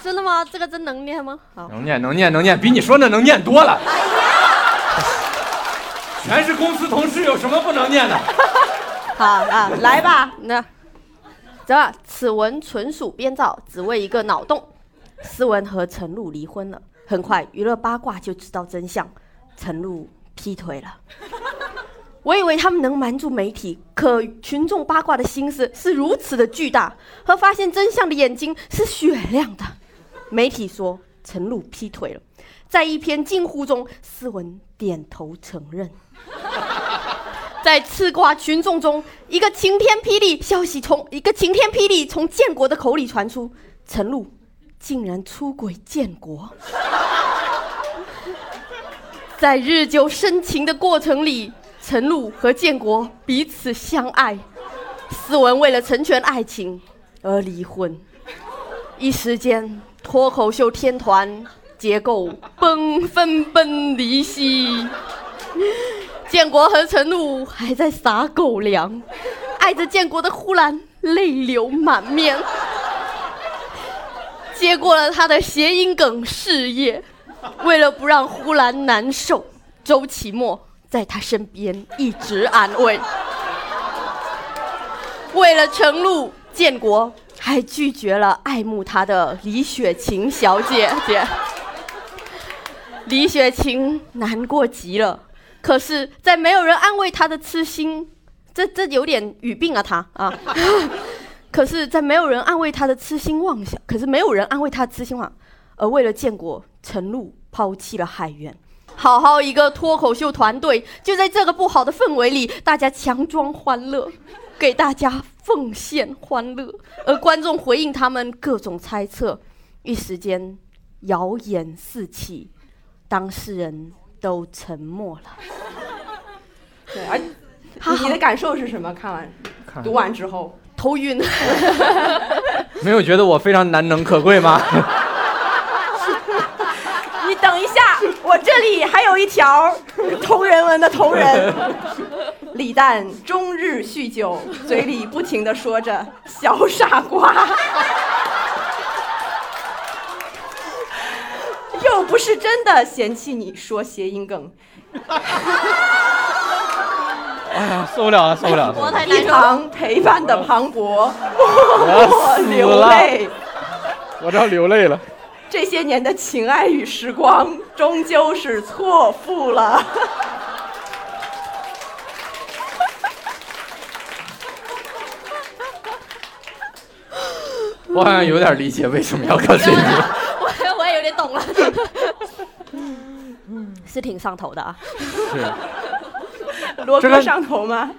真的吗？这个真能念吗？好，能念能念能念，比你说的能念多了。全是公司同事，有什么不能念的？好啊，来吧。那，这，此文纯属编造，只为一个脑洞。思文和陈露离婚了，很快娱乐八卦就知道真相，陈露劈腿了。我以为他们能瞒住媒体，可群众八卦的心思是如此的巨大，和发现真相的眼睛是雪亮的。媒体说陈露劈腿了，在一篇惊呼中，思文点头承认。在吃瓜群众中，一个晴天霹雳消息从一个晴天霹雳从建国的口里传出，陈露竟然出轨建国。在日久生情的过程里，陈露和建国彼此相爱，思文为了成全爱情而离婚，一时间脱口秀天团结构崩分崩离析。建国和陈露还在撒狗粮，爱着建国的呼兰泪流满面，接过了他的谐音梗事业。为了不让呼兰难受，周奇墨在他身边一直安慰。为了陈露，建国还拒绝了爱慕他的李雪琴小姐姐。李雪琴难过极了。可是，在没有人安慰他的痴心，这这有点语病啊，他啊。可是，在没有人安慰他的痴心妄想，可是没有人安慰他的痴心妄想，而为了建国，陈露抛弃了海源。好好一个脱口秀团队，就在这个不好的氛围里，大家强装欢乐，给大家奉献欢乐，而观众回应他们各种猜测，一时间谣言四起，当事人。都沉默了。对，而你的感受是什么？看完看读完之后，头晕。没有觉得我非常难能可贵吗？你等一下，我这里还有一条同人文的同人。李诞终日酗酒，嘴里不停的说着“小傻瓜”。又不是真的嫌弃你说谐音梗，哎呀，受不了了，受不了了！一旁陪伴的庞博，我我死流泪。我这要流泪了。这些年的情爱与时光，终究是错付了。我好像有点理解为什么要看这个。我我也有点懂了，是挺上头的啊。是，罗这个哥上头吗？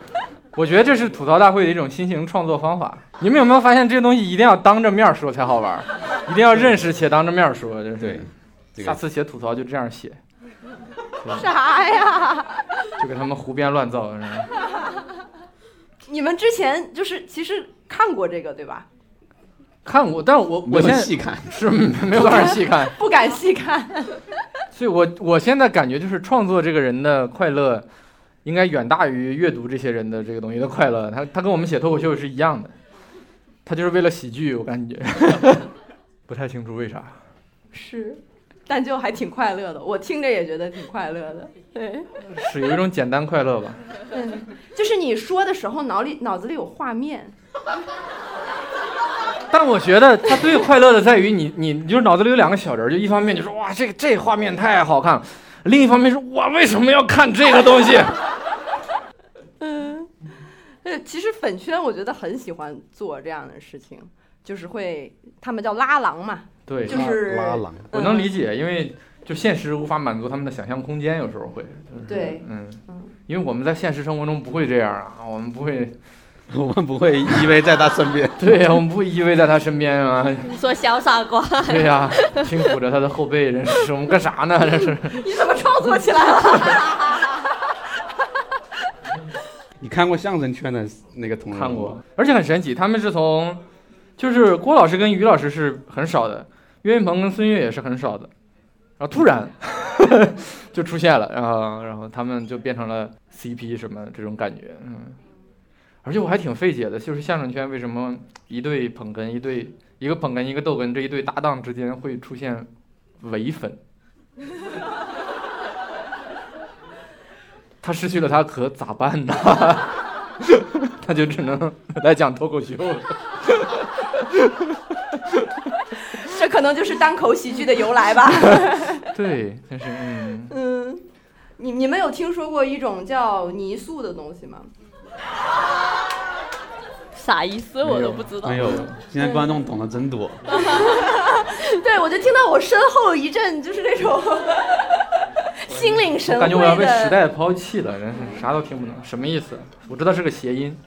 我觉得这是吐槽大会的一种新型创作方法。你们有没有发现，这些东西一定要当着面说才好玩，一定要认识且当着面说。真是对，这个下次写吐槽就这样写，啥呀？就给他们胡编乱造。是吧你们之前就是其实看过这个对吧？看过，但我我现在细看，是没有办法细看，不敢细看。所以我我现在感觉就是创作这个人的快乐，应该远大于阅读这些人的这个东西的快乐。他他跟我们写脱口秀是一样的，他就是为了喜剧，我感觉 不太清楚为啥。是，但就还挺快乐的，我听着也觉得挺快乐的。对，是有一种简单快乐吧。嗯，就是你说的时候脑里脑子里有画面。但我觉得他最快乐的在于你，你 你就是脑子里有两个小人儿，就一方面就说哇这个这画面太好看了，另一方面是我为什么要看这个东西？嗯，呃，其实粉圈我觉得很喜欢做这样的事情，就是会他们叫拉郎嘛，对，就是拉郎，我能理解，因为就现实无法满足他们的想象空间，有时候会。就是对嗯嗯，因为我们在现实生活中不会这样啊，我们不会 我们不会依偎在他身边。对呀、我们不依偎在他身边啊。你说小傻瓜，对呀、轻抚着他的后背，这是我们干啥呢？这是。你怎么创作起来了？你看过相声圈的那个同仁看过，，而且很神奇，他们是从，就是郭老师跟于老师是很少的，岳云鹏跟孙越也是很少的，然后突然就出现了，然后然后他们就变成了 CP 什么这种感觉，嗯，而且我还挺费解的，就是相声圈为什么一对捧哏一对一个捧哏一个逗哏这一对搭档之间会出现伪粉？他失去了他可咋办呢？他就只能来讲脱口秀了。这可能就是单口喜剧的由来吧。对，但是嗯，嗯，你你们有听说过一种叫泥塑的东西吗？啥意思我都不知道没。有，现在观众懂得真多。对，我就听到我身后一阵就是那种 心领神会我感觉我要被时。代抛弃了，真是啥都听不懂，什么意思？我知道是个谐音，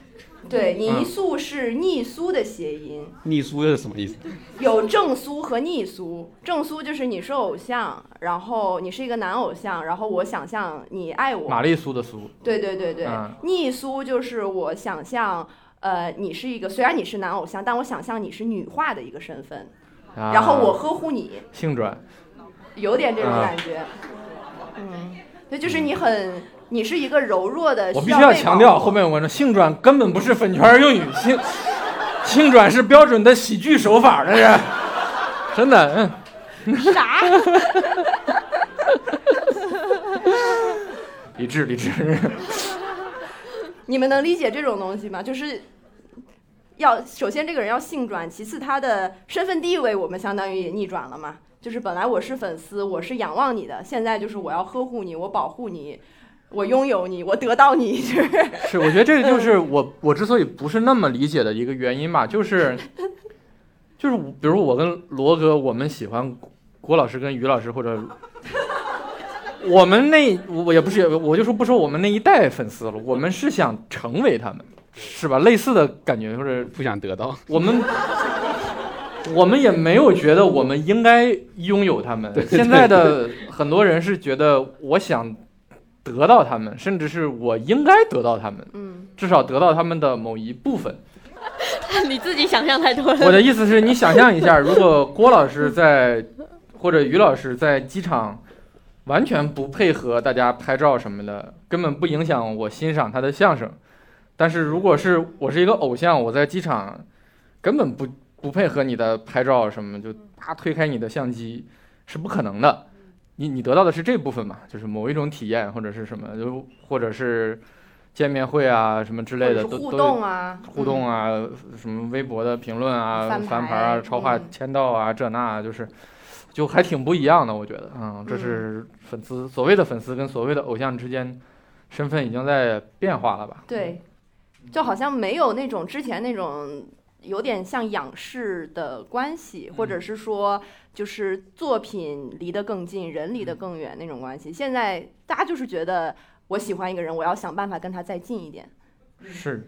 对，泥嗯塑是逆苏的谐音，逆苏又是什么意思？有正苏和逆苏。正苏就是你是偶像，然后你是一个男偶像，然后我想象你爱我。玛丽苏的苏，对对对对，嗯逆苏就是我想象，呃，你是一个虽然你是男偶像，但我想象你是女化的一个身份，啊然后我呵护你，性转，有点这种啊感觉。嗯，对，就是你很，你是一个柔弱的，我必须要强调，后面我说性转根本不是粉圈用语，性性转是标准的喜剧手法，这是真的，嗯，啥？理智理智，你们能理解这种东西吗？就是要首先这个人要性转，其次他的身份地位我们相当于也逆转了嘛。就是本来我是粉丝，我是仰望你的，现在就是我要呵护你，我保护你，我拥有你，我得到你，就是是，我觉得这个就是我我之所以不是那么理解的一个原因吧，就是就是比如我跟罗哥，我们喜欢郭老师跟于老师，或者我们那我也不是，我就说不说我们那一代粉丝了，我们是想成为他们，是吧？类似的感觉，或者不想得到。我们。我们也没有觉得我们应该拥有他们。现在的很多人是觉得我想得到他们，甚至是我应该得到他们。嗯，至少得到他们的某一部分。你自己想象太多了。我的意思是你想象一下，如果郭老师在或者于老师在机场完全不配合大家拍照什么的，根本不影响我欣赏他的相声。但是如果是我是一个偶像，我在机场根本不不配合你的拍照什么，就啪推开你的相机，是不可能的。你你得到的是这部分嘛，就是某一种体验或者是什么，就或者是见面会啊什么之类的，都都动啊，互动啊，什么微博的评论啊、翻翻牌牌啊、超话嗯签到啊，这那就是，就还挺不一样的，我觉得，嗯，这是粉丝所谓的粉丝跟所谓的偶像之间身份已经在变化了吧？对，就好像没有那种之前那种有点像仰视的关系，或者是说就是作品离得更近，人离得更远那种关系。现在大家就是觉得我喜欢一个人，我要想办法跟他再近一点。是，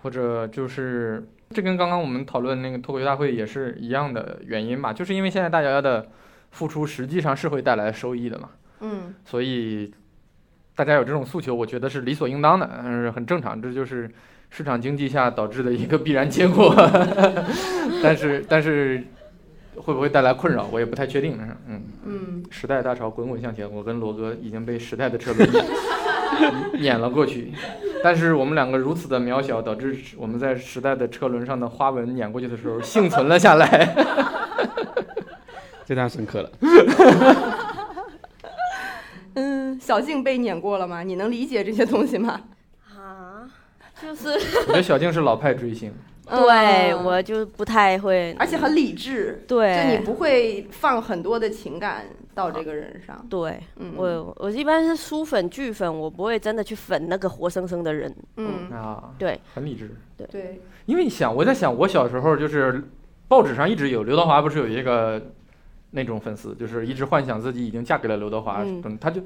或者就是这跟刚刚我们讨论那个脱口秀大会也是一样的原因吧，就是因为现在大家的付出实际上是会带来收益的嘛，嗯所以大家有这种诉求，我觉得是理所应当的，嗯，很正常，这就是市场经济下导致的一个必然结果。但是，但是会不会带来困扰，我也不太确定。嗯，嗯，时代大潮滚滚向前，我跟罗哥已经被时代的车轮 碾了过去，但是我们两个如此的渺小，导致我们在时代的车轮上的花纹碾过去的时候幸存了下来。这段深刻了。嗯，小静被碾过了吗？你能理解这些东西吗？啊，就是我觉得小静是老派追星，对嗯。我就不太会，而且很理智，对，就你不会放很多的情感到这个人上。对嗯，我我一般是书粉剧粉，我不会真的去粉那个活生生的人。嗯，啊，对，很理智。对，因为你想，我在想，我小时候就是报纸上一直有刘德华，不是有一个那种粉丝，就是一直幻想自己已经嫁给了刘德华，嗯。等他就，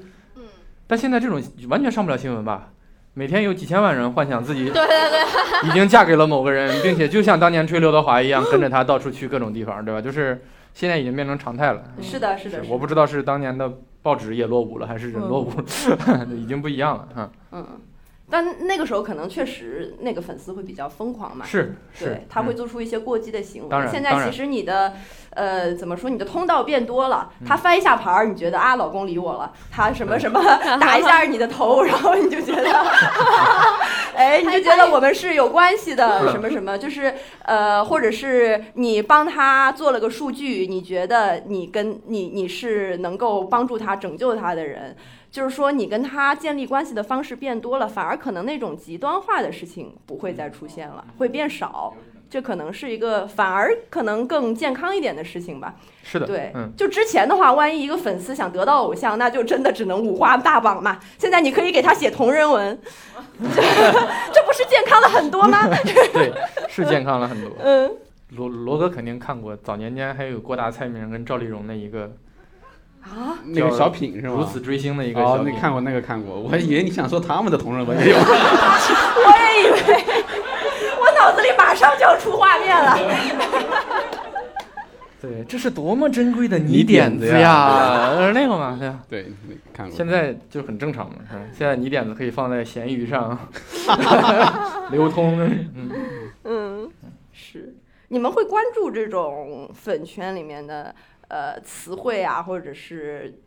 但现在这种完全上不了新闻吧？每天有几千万人幻想自己 对对对，已经嫁给了某个人，并且就像当年追刘德华一样，跟着他到处去各种地方，对吧？就是现在已经变成常态了。是的，是的，我不知道是当年的报纸也落伍了，还是人落伍了，已经不一样了哈。嗯，但那个时候可能确实那个粉丝会比较疯狂嘛，是是对，，他会嗯。做出一些过激的行为。当然现在其实你的呃怎么说，你的通道变多了，嗯。他翻一下牌儿，你觉得啊老公理我了，他什么什么 打一下你的头，然后你就觉得，哎，你就觉得我们是有关系的，什么什么，就是呃，或者是你帮他做了个数据，你觉得你跟你你是能够帮助他拯救他的人。就是说，你跟他建立关系的方式变多了，反而可能那种极端化的事情不会再出现了，会变少。这可能是一个反而可能更健康一点的事情吧。是的，对，嗯，就之前的话，万一一个粉丝想得到偶像，那就真的只能五花大绑嘛。现在你可以给他写同人文，这 这不是健康了很多吗？对，是健康了很多。嗯，罗罗哥肯定看过，早年间还有郭达、蔡明跟赵丽蓉的一个啊，那个小品是吗？如此追星的一个小哦，品。那看过那个看过，我还以为你想说他们的同人文也有。我也以为，我脑子里马上就要出画面了。对，这是多么珍贵的泥点点子呀！呃那个嘛，对吧？对，看过。现在就很正常嘛，是吧？现在泥点子可以放在闲鱼上流通，嗯，嗯，是。你们会关注这种粉圈里面的呃词汇啊，或者是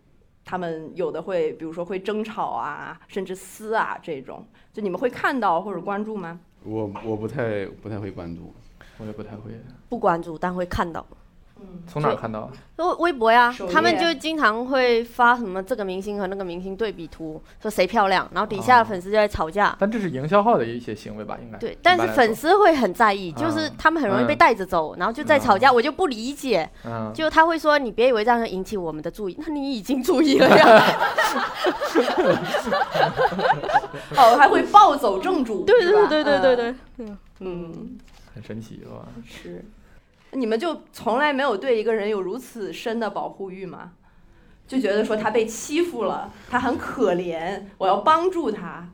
他们有的会，比如说会争吵啊，甚至撕啊这种，就你们会看到或者关注吗？我我不太不太会关注。我也不太会。不关注，但会看到。从哪看到啊？微微博呀他们就经常会发什么这个明星和那个明星对比图，说谁漂亮，然后底下的粉丝就在吵架。但这是营销号的一些行为吧？应该。对，但是粉丝会很在意，就是嗯他们很容易被带着走，然后就在吵架，我就不理解。嗯，就他会说，你别以为这样会引起我们的注意，那你已经注意了呀。哦，还会暴走正主，对对对对对对对，嗯，很神奇，是吧？是。你们就从来没有对一个人有如此深的保护欲吗？就觉得说他被欺负了，他很可怜，我要帮助他。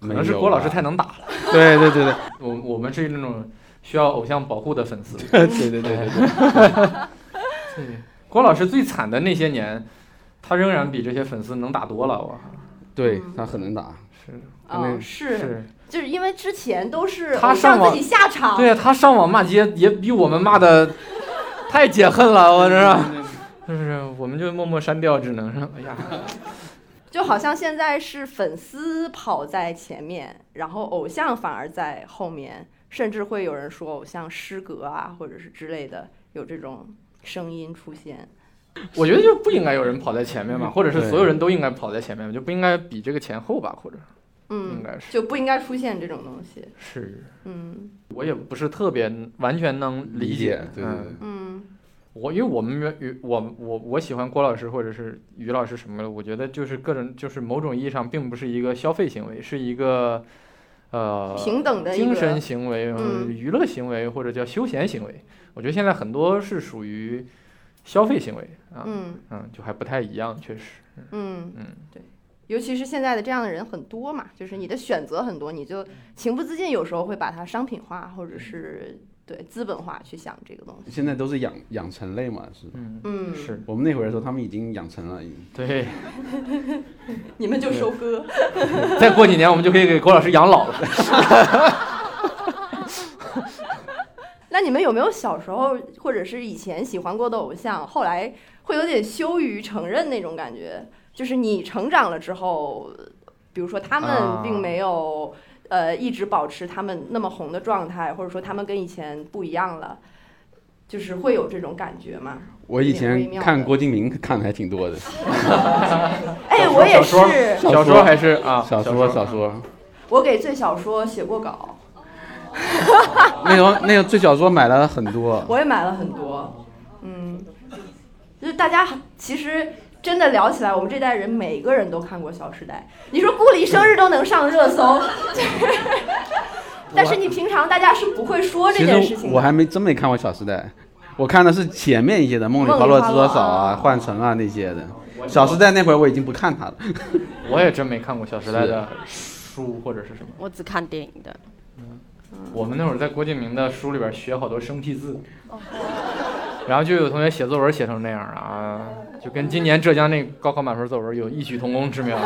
可能是郭老师太能打了。对对对对我我们是那种需要偶像保护的粉丝。对对对对对。对，郭老师最惨的那些年，他仍然比这些粉丝能打多了。我对他很能打。是嗯，是是，就是因为之前都是他上网偶像自己下场，对啊，他上网骂街也比我们骂的太解恨了，我这是。就是，我们就默默删掉，只能是，哎呀，就好像现在是粉丝跑在前面，然后偶像反而在后面，甚至会有人说偶像失格啊，或者是之类的，有这种声音出现。我觉得就不应该有人跑在前面嘛，或者是所有人都应该跑在前面，就不应该比这个前后吧，或者应嗯，该是。就不应该出现这种东西。是，嗯。我也不是特别完全能理理解对对嗯。对。嗯。我因为我们与我我我喜欢郭老师或者是于老师什么的，我觉得就是个人就是某种意义上并不是一个消费行为，是一个呃平等的精神，行为、娱乐行为或者叫休闲行为。我觉得现在很多是属于消费行为啊，嗯。嗯，就还不太一样，确实，嗯嗯，对。尤其是现在的这样的人很多嘛，就是你的选择很多，你就情不自禁有时候会把它商品化，或者是对资本化去想这个东西。现在都是养养成类嘛，是。嗯，嗯，是我们那会儿的时候，他们已经养成了，已经对。你们就收割。再过几年，我们就可以给郭老师养老了。那你们有没有小时候或者是以前喜欢过的偶像，后来会有点羞于承认那种感觉？就是你成长了之后，比如说他们啊。并没有、呃一直保持他们那么红的状态，或者说他们跟以前不一样了，就是会有这种感觉吗？我以前看郭敬明看的还挺多的，哎，我也说是，小说还是啊，小说说小说，我给最小说写过稿，那个那个最小说买了很多，我也买了很多，嗯，就是大家其实真的聊起来，我们这代人每个人都看过《小时代》。你说顾里生日都能上热搜，但是你平常大家是不会说这其件事情的。实我还没真没看过《小时代》，我看的是前面一些的《梦里花落知多少》啊，啊《幻城》啊那些的。《小时代》那会儿我已经不看它了。我也真没看过《小时代》的书或者是什么。我只看电影的。我们那会儿在郭敬明的书里边学好多生僻字，然后就有同学写作文写成那样啊，就跟今年浙江那高考满分作文有异曲同工之妙。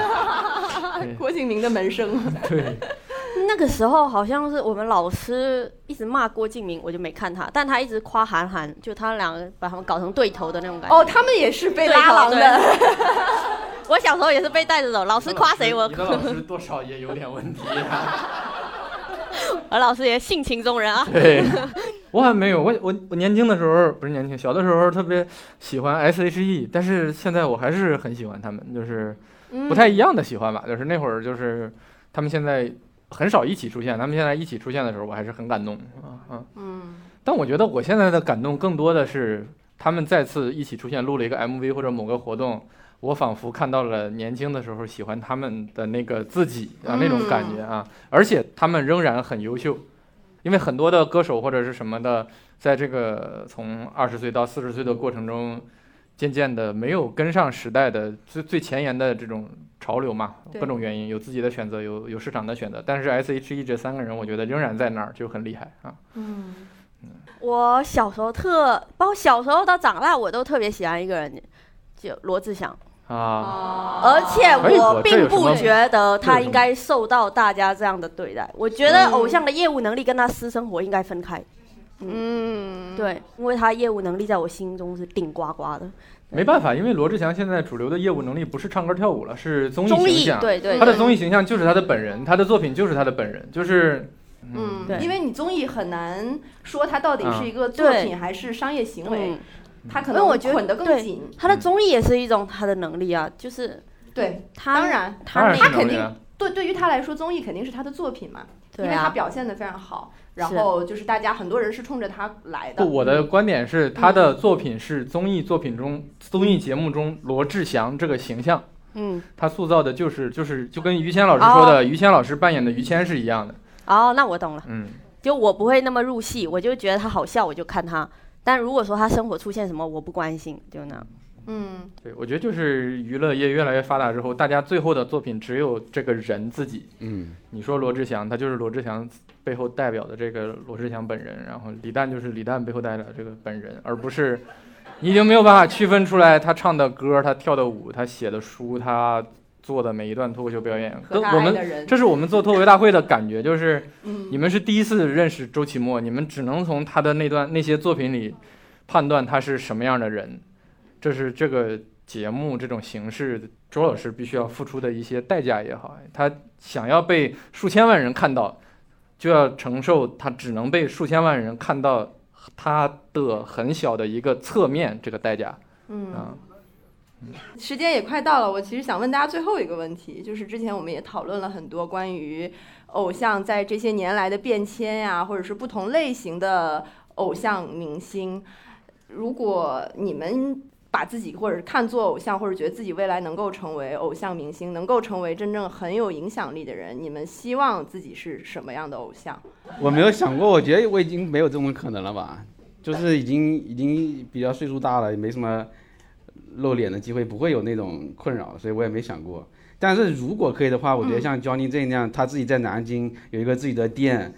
郭敬明的门生。对。那个时候好像是我们老师一直骂郭敬明，我就没看他，但他一直夸韩寒，就他们两个把他们搞成对头的那种感觉。哦，他们也是被拉郎的。我小时候也是被带着走，老师夸谁我。你的老师多少也有点问题啊。我老师也性情中人啊。对，我还没有，我我我年轻的时候不是年轻，小的时候特别喜欢 S.H.E，但是现在我还是很喜欢他们，就是不太一样的喜欢吧。就是那会儿就是他们现在。很少一起出现，他们现在一起出现的时候，我还是很感动啊啊。嗯。但我觉得我现在的感动更多的是他们再次一起出现，录了一个 MV 或者某个活动，我仿佛看到了年轻的时候喜欢他们的那个自己啊那种感觉啊。而且他们仍然很优秀，因为很多的歌手或者是什么的，在这个从二十岁到四十岁的过程中，渐渐的没有跟上时代的最最前沿的这种。潮流嘛，各种原因有自己的选择，有有市场的选择，但是 S.H.E 这三个人，我觉得仍然在那儿，就很厉害啊。嗯，我小时候特，包括小时候到长大，我都特别喜欢一个人，就罗志祥啊。而且我并不觉得他应该受到大家这样的对待，我觉得偶像的业务能力跟他私生活应该分开。嗯，对，因为他业务能力在我心中是顶呱呱的。没办法，因为罗志祥现在主流的业务能力不是唱歌跳舞了，是综艺形象。对对，他的综艺形象就是他的本人，他的作品就是他的本人，就是。嗯，对，因为你综艺很难说他到底是一个作品还是商业行为，他可能捆得更紧。他的综艺也是一种他的能力啊，就是对，他当然他他肯定对对于他来说，综艺肯定是他的作品嘛，因为他表现的非常好。然后就是大家很多人是冲着他来的。不，我的观点是他的作品是综艺作品中综艺节目中罗志祥这个形象。嗯，他塑造的就是就是就跟于谦老师说的，于谦老师扮演的于谦是一样的。哦，那我懂了。嗯，就我不会那么入戏，我就觉得他好笑，我就看他。但如果说他生活出现什么，我不关心，就那样。嗯，对，我觉得就是娱乐业越来越发达之后，大家最后的作品只有这个人自己。嗯，你说罗志祥，他就是罗志祥背后代表的这个罗志祥本人，然后李诞就是李诞背后代表这个本人，而不是你已经没有办法区分出来他唱的歌、他跳的舞、他写的书、他做的每一段脱口秀表演。我们这是我们做脱口秀大会的感觉，就是你们是第一次认识周奇墨，你们只能从他的那段那些作品里判断他是什么样的人。这是这个节目这种形式，周老师必须要付出的一些代价也好，他想要被数千万人看到，就要承受他只能被数千万人看到他的很小的一个侧面这个代价。嗯，时间也快到了，我其实想问大家最后一个问题，就是之前我们也讨论了很多关于偶像在这些年来的变迁呀，或者是不同类型的偶像明星，如果你们。把自己或者是看作偶像，或者觉得自己未来能够成为偶像明星，能够成为真正很有影响力的人，你们希望自己是什么样的偶像？我没有想过，我觉得我已经没有这种可能了吧，就是已经已经比较岁数大了，也没什么露脸的机会，不会有那种困扰，所以我也没想过。但是如果可以的话，我觉得像 Johnny 这样，他自己在南京有一个自己的店。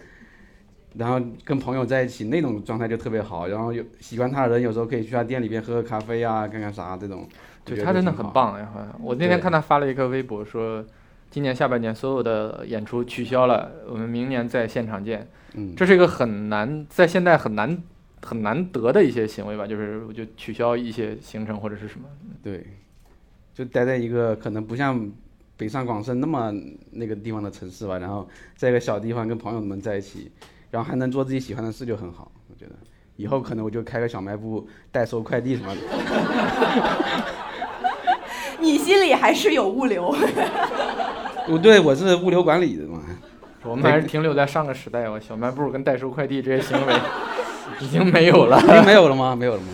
然后跟朋友在一起那种状态就特别好，然后有喜欢他的人有时候可以去他店里边喝喝咖啡啊，干干啥这种。对他真的很棒呀！我那天看他发了一个微博说，今年下半年所有的演出取消了，我们明年在现场见。嗯，这是一个很难在现在很难很难得的一些行为吧，就是我就取消一些行程或者是什么。对，就待在一个可能不像北上广深那么那个地方的城市吧，然后在一个小地方跟朋友们在一起。然后还能做自己喜欢的事就很好，我觉得以后可能我就开个小卖部代收快递什么的。你心里还是有物流。我 对，我是物流管理的嘛。我们还是停留在上个时代，吧小卖部跟代收快递这些行为 已经没有了。已经没有了吗？没有了吗？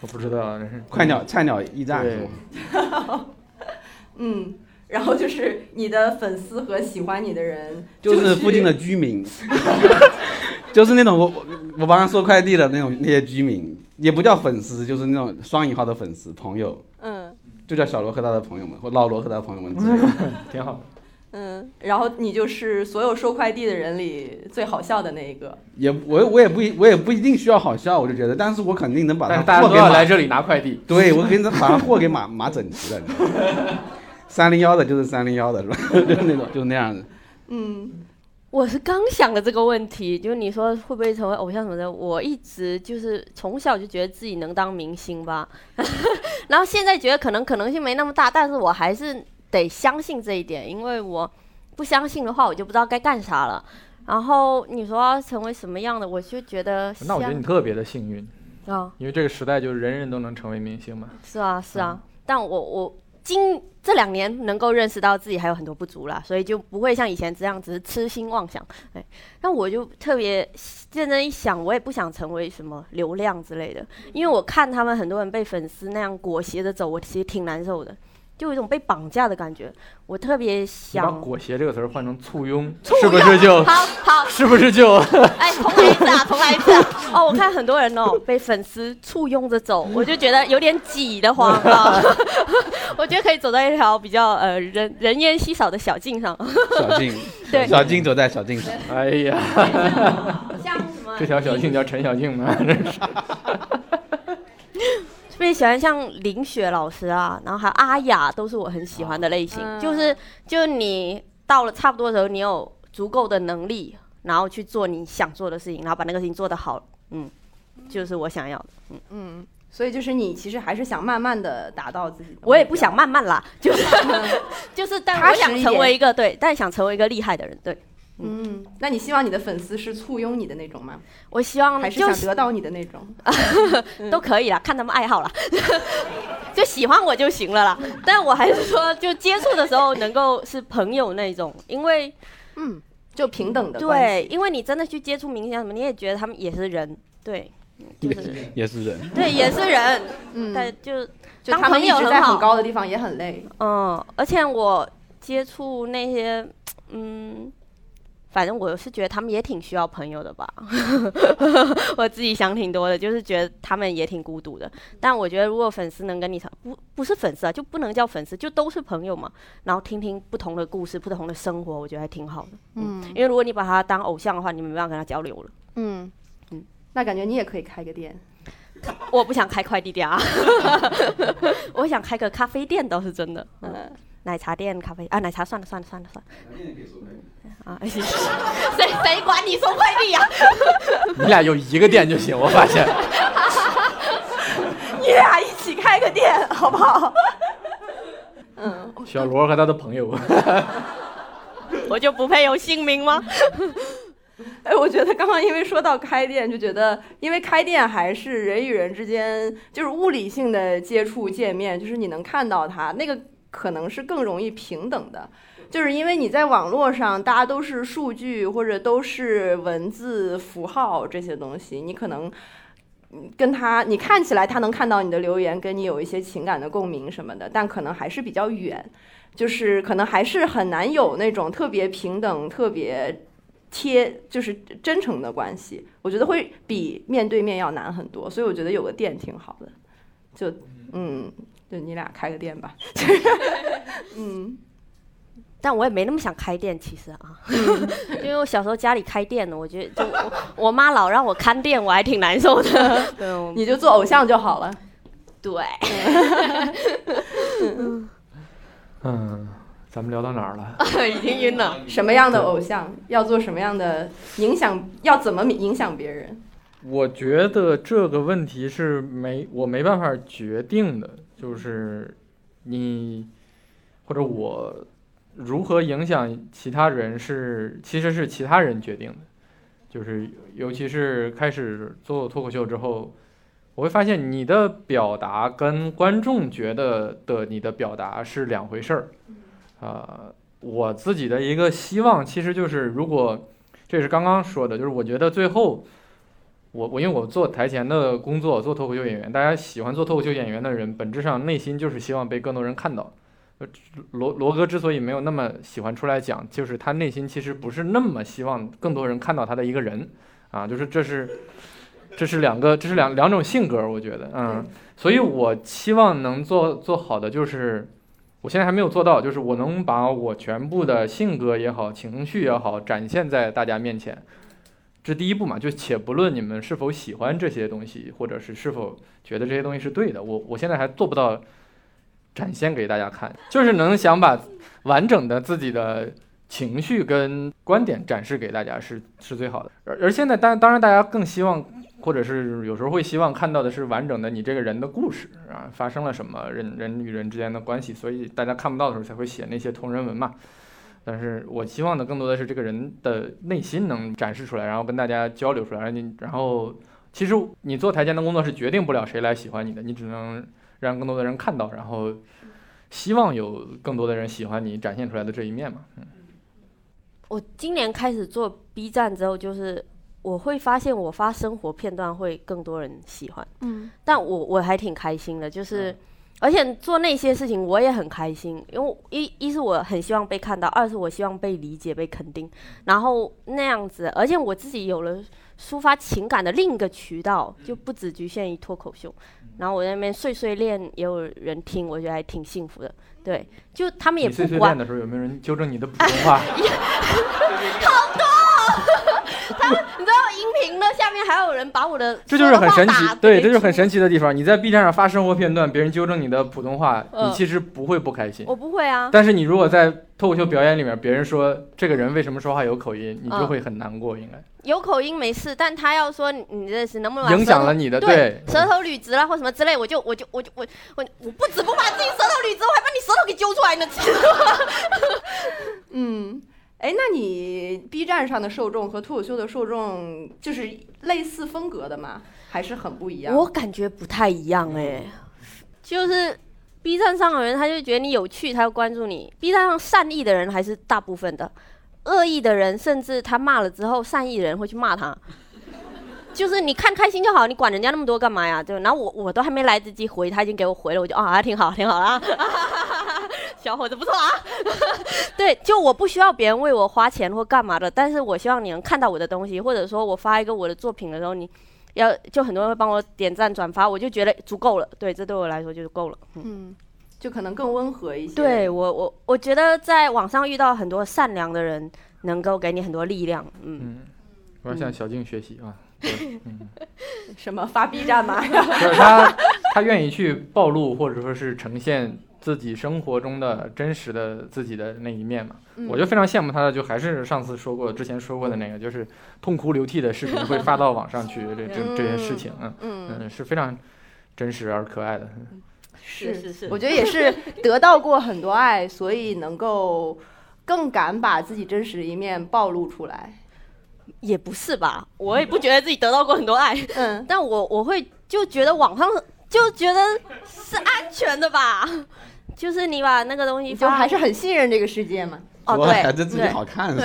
我不知道，快鸟菜鸟驿站是吗？嗯。然后就是你的粉丝和喜欢你的人，就是附近的居民，就是那种我我我帮他收快递的那种那些居民，也不叫粉丝，就是那种双引号的粉丝朋友。嗯，就叫小罗和他的朋友们，或老罗和他的朋友们挺好的。嗯，然后你就是所有收快递的人里最好笑的那一个。也我我也不一我也不一定需要好笑，我就觉得，但是我肯定能把但是大家都要来这里拿快递。对，我肯定把它货给码码整齐了。三零幺的就是三零幺的是吧？就是那种就是那样子。嗯我是刚想的这个问题，就是你说会不会成为偶像什么的，我一直就是从小就觉得自己能当明星吧，然后现在觉得可能可能性没那么大，但是我还是得相信这一点，因为我不相信的话，我就不知道该干啥了。然后你说要成为什么样的，我就觉得那我觉得你特别的幸运，啊，因为这个时代就是人人都能成为明星嘛。是啊是啊，但我我今这两年能够认识到自己还有很多不足啦，所以就不会像以前这样只是痴心妄想。哎，那我就特别认真一想，我也不想成为什么流量之类的，因为我看他们很多人被粉丝那样裹挟着走，我其实挺难受的，就有一种被绑架的感觉。我特别想把想，裹挟这个词儿换成簇拥，是不是就好好，是不是就哎，重来一次啊，重来一次啊！哦，我看很多人哦被粉丝簇拥着走，我就觉得有点挤得慌啊。我觉得可以走在一条比较呃人人烟稀少的小径上，小径，对小径走在小径上。哎呀，像什么这条小径叫陈小径吗？特别喜欢像林雪老师啊，然后还有阿雅，都是我很喜欢的类型。嗯就是就你到了差不多的时候，你有足够的能力，然后去做你想做的事情，然后把那个事情做得好，嗯，就是我想要的。嗯，嗯所以就是你其实还是想慢慢的达到自己的目标。我也不想慢慢啦，就 是就是，但我想成为一个对，但想成为一个厉害的人。对嗯，那你希望你的粉丝是簇拥你的那种吗？我希望还是就想得到你的那种？都可以啦，看他们爱好了，就喜欢我就行了啦。但我还是说，就接触的时候能够是朋友那种，因为嗯，就平等的对，因为你真的去接触明星什么，你也觉得他们也是人，对，就是 也是人，对，也是人，嗯，但就就他们一直在很高的地方也很累。嗯，而且我接触那些，嗯。反正我是觉得他们也挺需要朋友的吧，我自己想挺多的，就是觉得他们也挺孤独的。但我觉得如果粉丝能跟你谈，不不是粉丝啊，就不能叫粉丝，就都是朋友嘛。然后听听不同的故事、不同的生活，我觉得还挺好的。嗯，因为如果你把他当偶像的话，你没办法跟他交流了。嗯嗯，那感觉你也可以开个店。我不想开快递店啊，我想开个咖啡店倒是真的。嗯，奶茶店、咖啡啊，奶茶算了算了算了算了。啊，谁谁管你送快递呀、你俩有一个店就行，我发现。你俩一起开个店好不好？嗯，小罗和他的朋友，我就不配有姓名吗？哎，我觉得刚刚因为说到开店，就觉得因为开店还是人与人之间就是物理性的接触见面，就是你能看到他，那个可能是更容易平等的。就是因为你在网络上，大家都是数据或者都是文字符号这些东西，你可能跟他，你看起来他能看到你的留言，跟你有一些情感的共鸣什么的，但可能还是比较远，就是可能还是很难有那种特别平等、特别贴，就是真诚的关系。我觉得会比面对面要难很多，所以我觉得有个店挺好的。就嗯，就你俩开个店吧。嗯。但我也没那么想开店，其实啊，因为我小时候家里开店呢，我觉得就我我妈老让我看店，我还挺难受的。对，你就做偶像就好了。对，嗯，咱们聊到哪儿了？已经晕了。什么样的偶像要做什么样的影响，要怎么影响别人？我觉得这个问题是没我没办法决定的，就是你或者我如何影响其他人是其实是其他人决定的，就是尤其是开始做脱口秀之后，我会发现你的表达跟观众觉得的你的表达是两回事儿。啊、我自己的一个希望其实就是，如果这也是刚刚说的，就是我觉得最后。我我因为我做台前的工作，做脱口秀演员，大家喜欢做脱口秀演员的人，本质上内心就是希望被更多人看到。呃罗罗哥之所以没有那么喜欢出来讲，就是他内心其实不是那么希望更多人看到他的一个人啊，就是这是这是两个，这是两两种性格，我觉得，嗯，所以我期望能做做好的就是，我现在还没有做到，就是我能把我全部的性格也好，情绪也好，展现在大家面前。这第一步嘛，就且不论你们是否喜欢这些东西，或者是是否觉得这些东西是对的，我我现在还做不到展现给大家看，就是能想把完整的自己的情绪跟观点展示给大家是是最好的。而而现在当当然大家更希望，或者是有时候会希望看到的是完整的你这个人的故事啊，发生了什么人人与人之间的关系，所以大家看不到的时候才会写那些同人文嘛。但是我希望的更多的是这个人的内心能展示出来，然后跟大家交流出来。你然后，其实你做台前的工作是决定不了谁来喜欢你的，你只能让更多的人看到，然后希望有更多的人喜欢你展现出来的这一面嘛。嗯，我今年开始做 B 站之后，就是我会发现我发生活片段会更多人喜欢，嗯但我我还挺开心的，就是。而且做那些事情我也很开心，因为一一是我很希望被看到，二是我希望被理解、被肯定，然后那样子，而且我自己有了抒发情感的另一个渠道，就不只局限于脱口秀。然后我在那边碎碎念，也有人听，我觉得还挺幸福的。对，就他们也不管碎念的时候有没有人纠正你的普通话？你知道音频的下面还有人把我的这就是很神奇对，这就是很神奇的地方。你在 B 站上发生活片段，别人纠正你的普通话，嗯你其实不会不开心。我不会啊，但是你如果在脱口秀表演里面，别人说这个人为什么说话有口音，你就嗯会很难过，应该有口音没事，但他要说你你这是能不能影响了你的对舌头捋直了或什么之类，我就我就我就我我我不止不把自己舌头捋直，我还把你舌头给揪出来呢。嗯，哎，那你 B 站上的受众和脱口秀的受众就是类似风格的吗？还是很不一样？我感觉不太一样哎、就是 B 站上的人，他就觉得你有趣，他要关注你。B 站上善意的人还是大部分的，恶意的人甚至他骂了之后，善意的人会去骂他。就是你看开心就好，你管人家那么多干嘛呀？对，然后我我都还没来得及回，他已经给我回了，我就啊，还挺好，挺好啦，小伙子不错啊。对，就我不需要别人为我花钱或干嘛的，但是我希望你能看到我的东西，或者说我发一个我的作品的时候，你要就很多人会帮我点赞转发，我就觉得足够了。对，这对我来说就是够了。嗯，嗯，就可能更温和一些。对我我我觉得在网上遇到很多善良的人，能够给你很多力量。嗯，嗯，我要向小静学习啊。对嗯，什么发 B 站吗？就是他，他愿意去暴露或者说是呈现自己生活中的真实的自己的那一面嘛。嗯我就非常羡慕他的，就还是上次说过，之前说过的那个，就是痛哭流涕的视频会发到网上去，这这这些事情，嗯嗯，嗯，是非常真实而可爱的。是是是我觉得也是得到过很多爱，所以能够更敢把自己真实的一面暴露出来。也不是吧，我也不觉得自己得到过很多爱，嗯，但我我会就觉得网上就觉得是安全的吧，就是你把那个东西就还是很信任这个世界嘛。哦对是自己好看。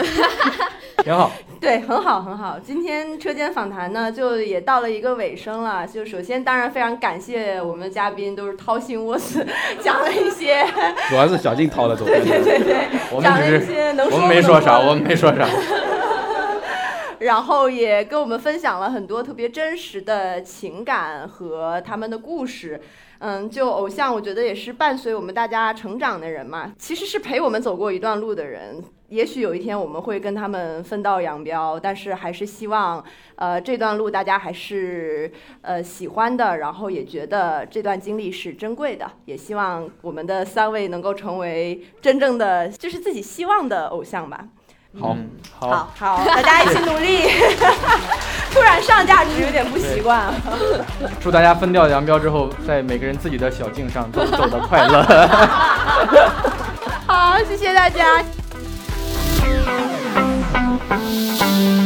挺好，对，很好，很好。今天车间访谈呢，就也到了一个尾声了。就首先，当然非常感谢我们的嘉宾，都是掏心窝子 讲了一些，主要是小静掏的多。对对对，我讲了一些能说我们没说啥，我们没说啥。然后也跟我们分享了很多特别真实的情感和他们的故事。嗯，就偶像，我觉得也是伴随我们大家成长的人嘛，其实是陪我们走过一段路的人。也许有一天我们会跟他们分道扬镳，但是还是希望，呃，这段路大家还是呃喜欢的，然后也觉得这段经历是珍贵的。也希望我们的三位能够成为真正的就是自己希望的偶像吧。好，嗯好，好，好，大家一起努力。突然上价值有点不习惯啊。祝大家分道扬镳之后，在每个人自己的小径上都 走得快乐。好，谢谢大家。Thank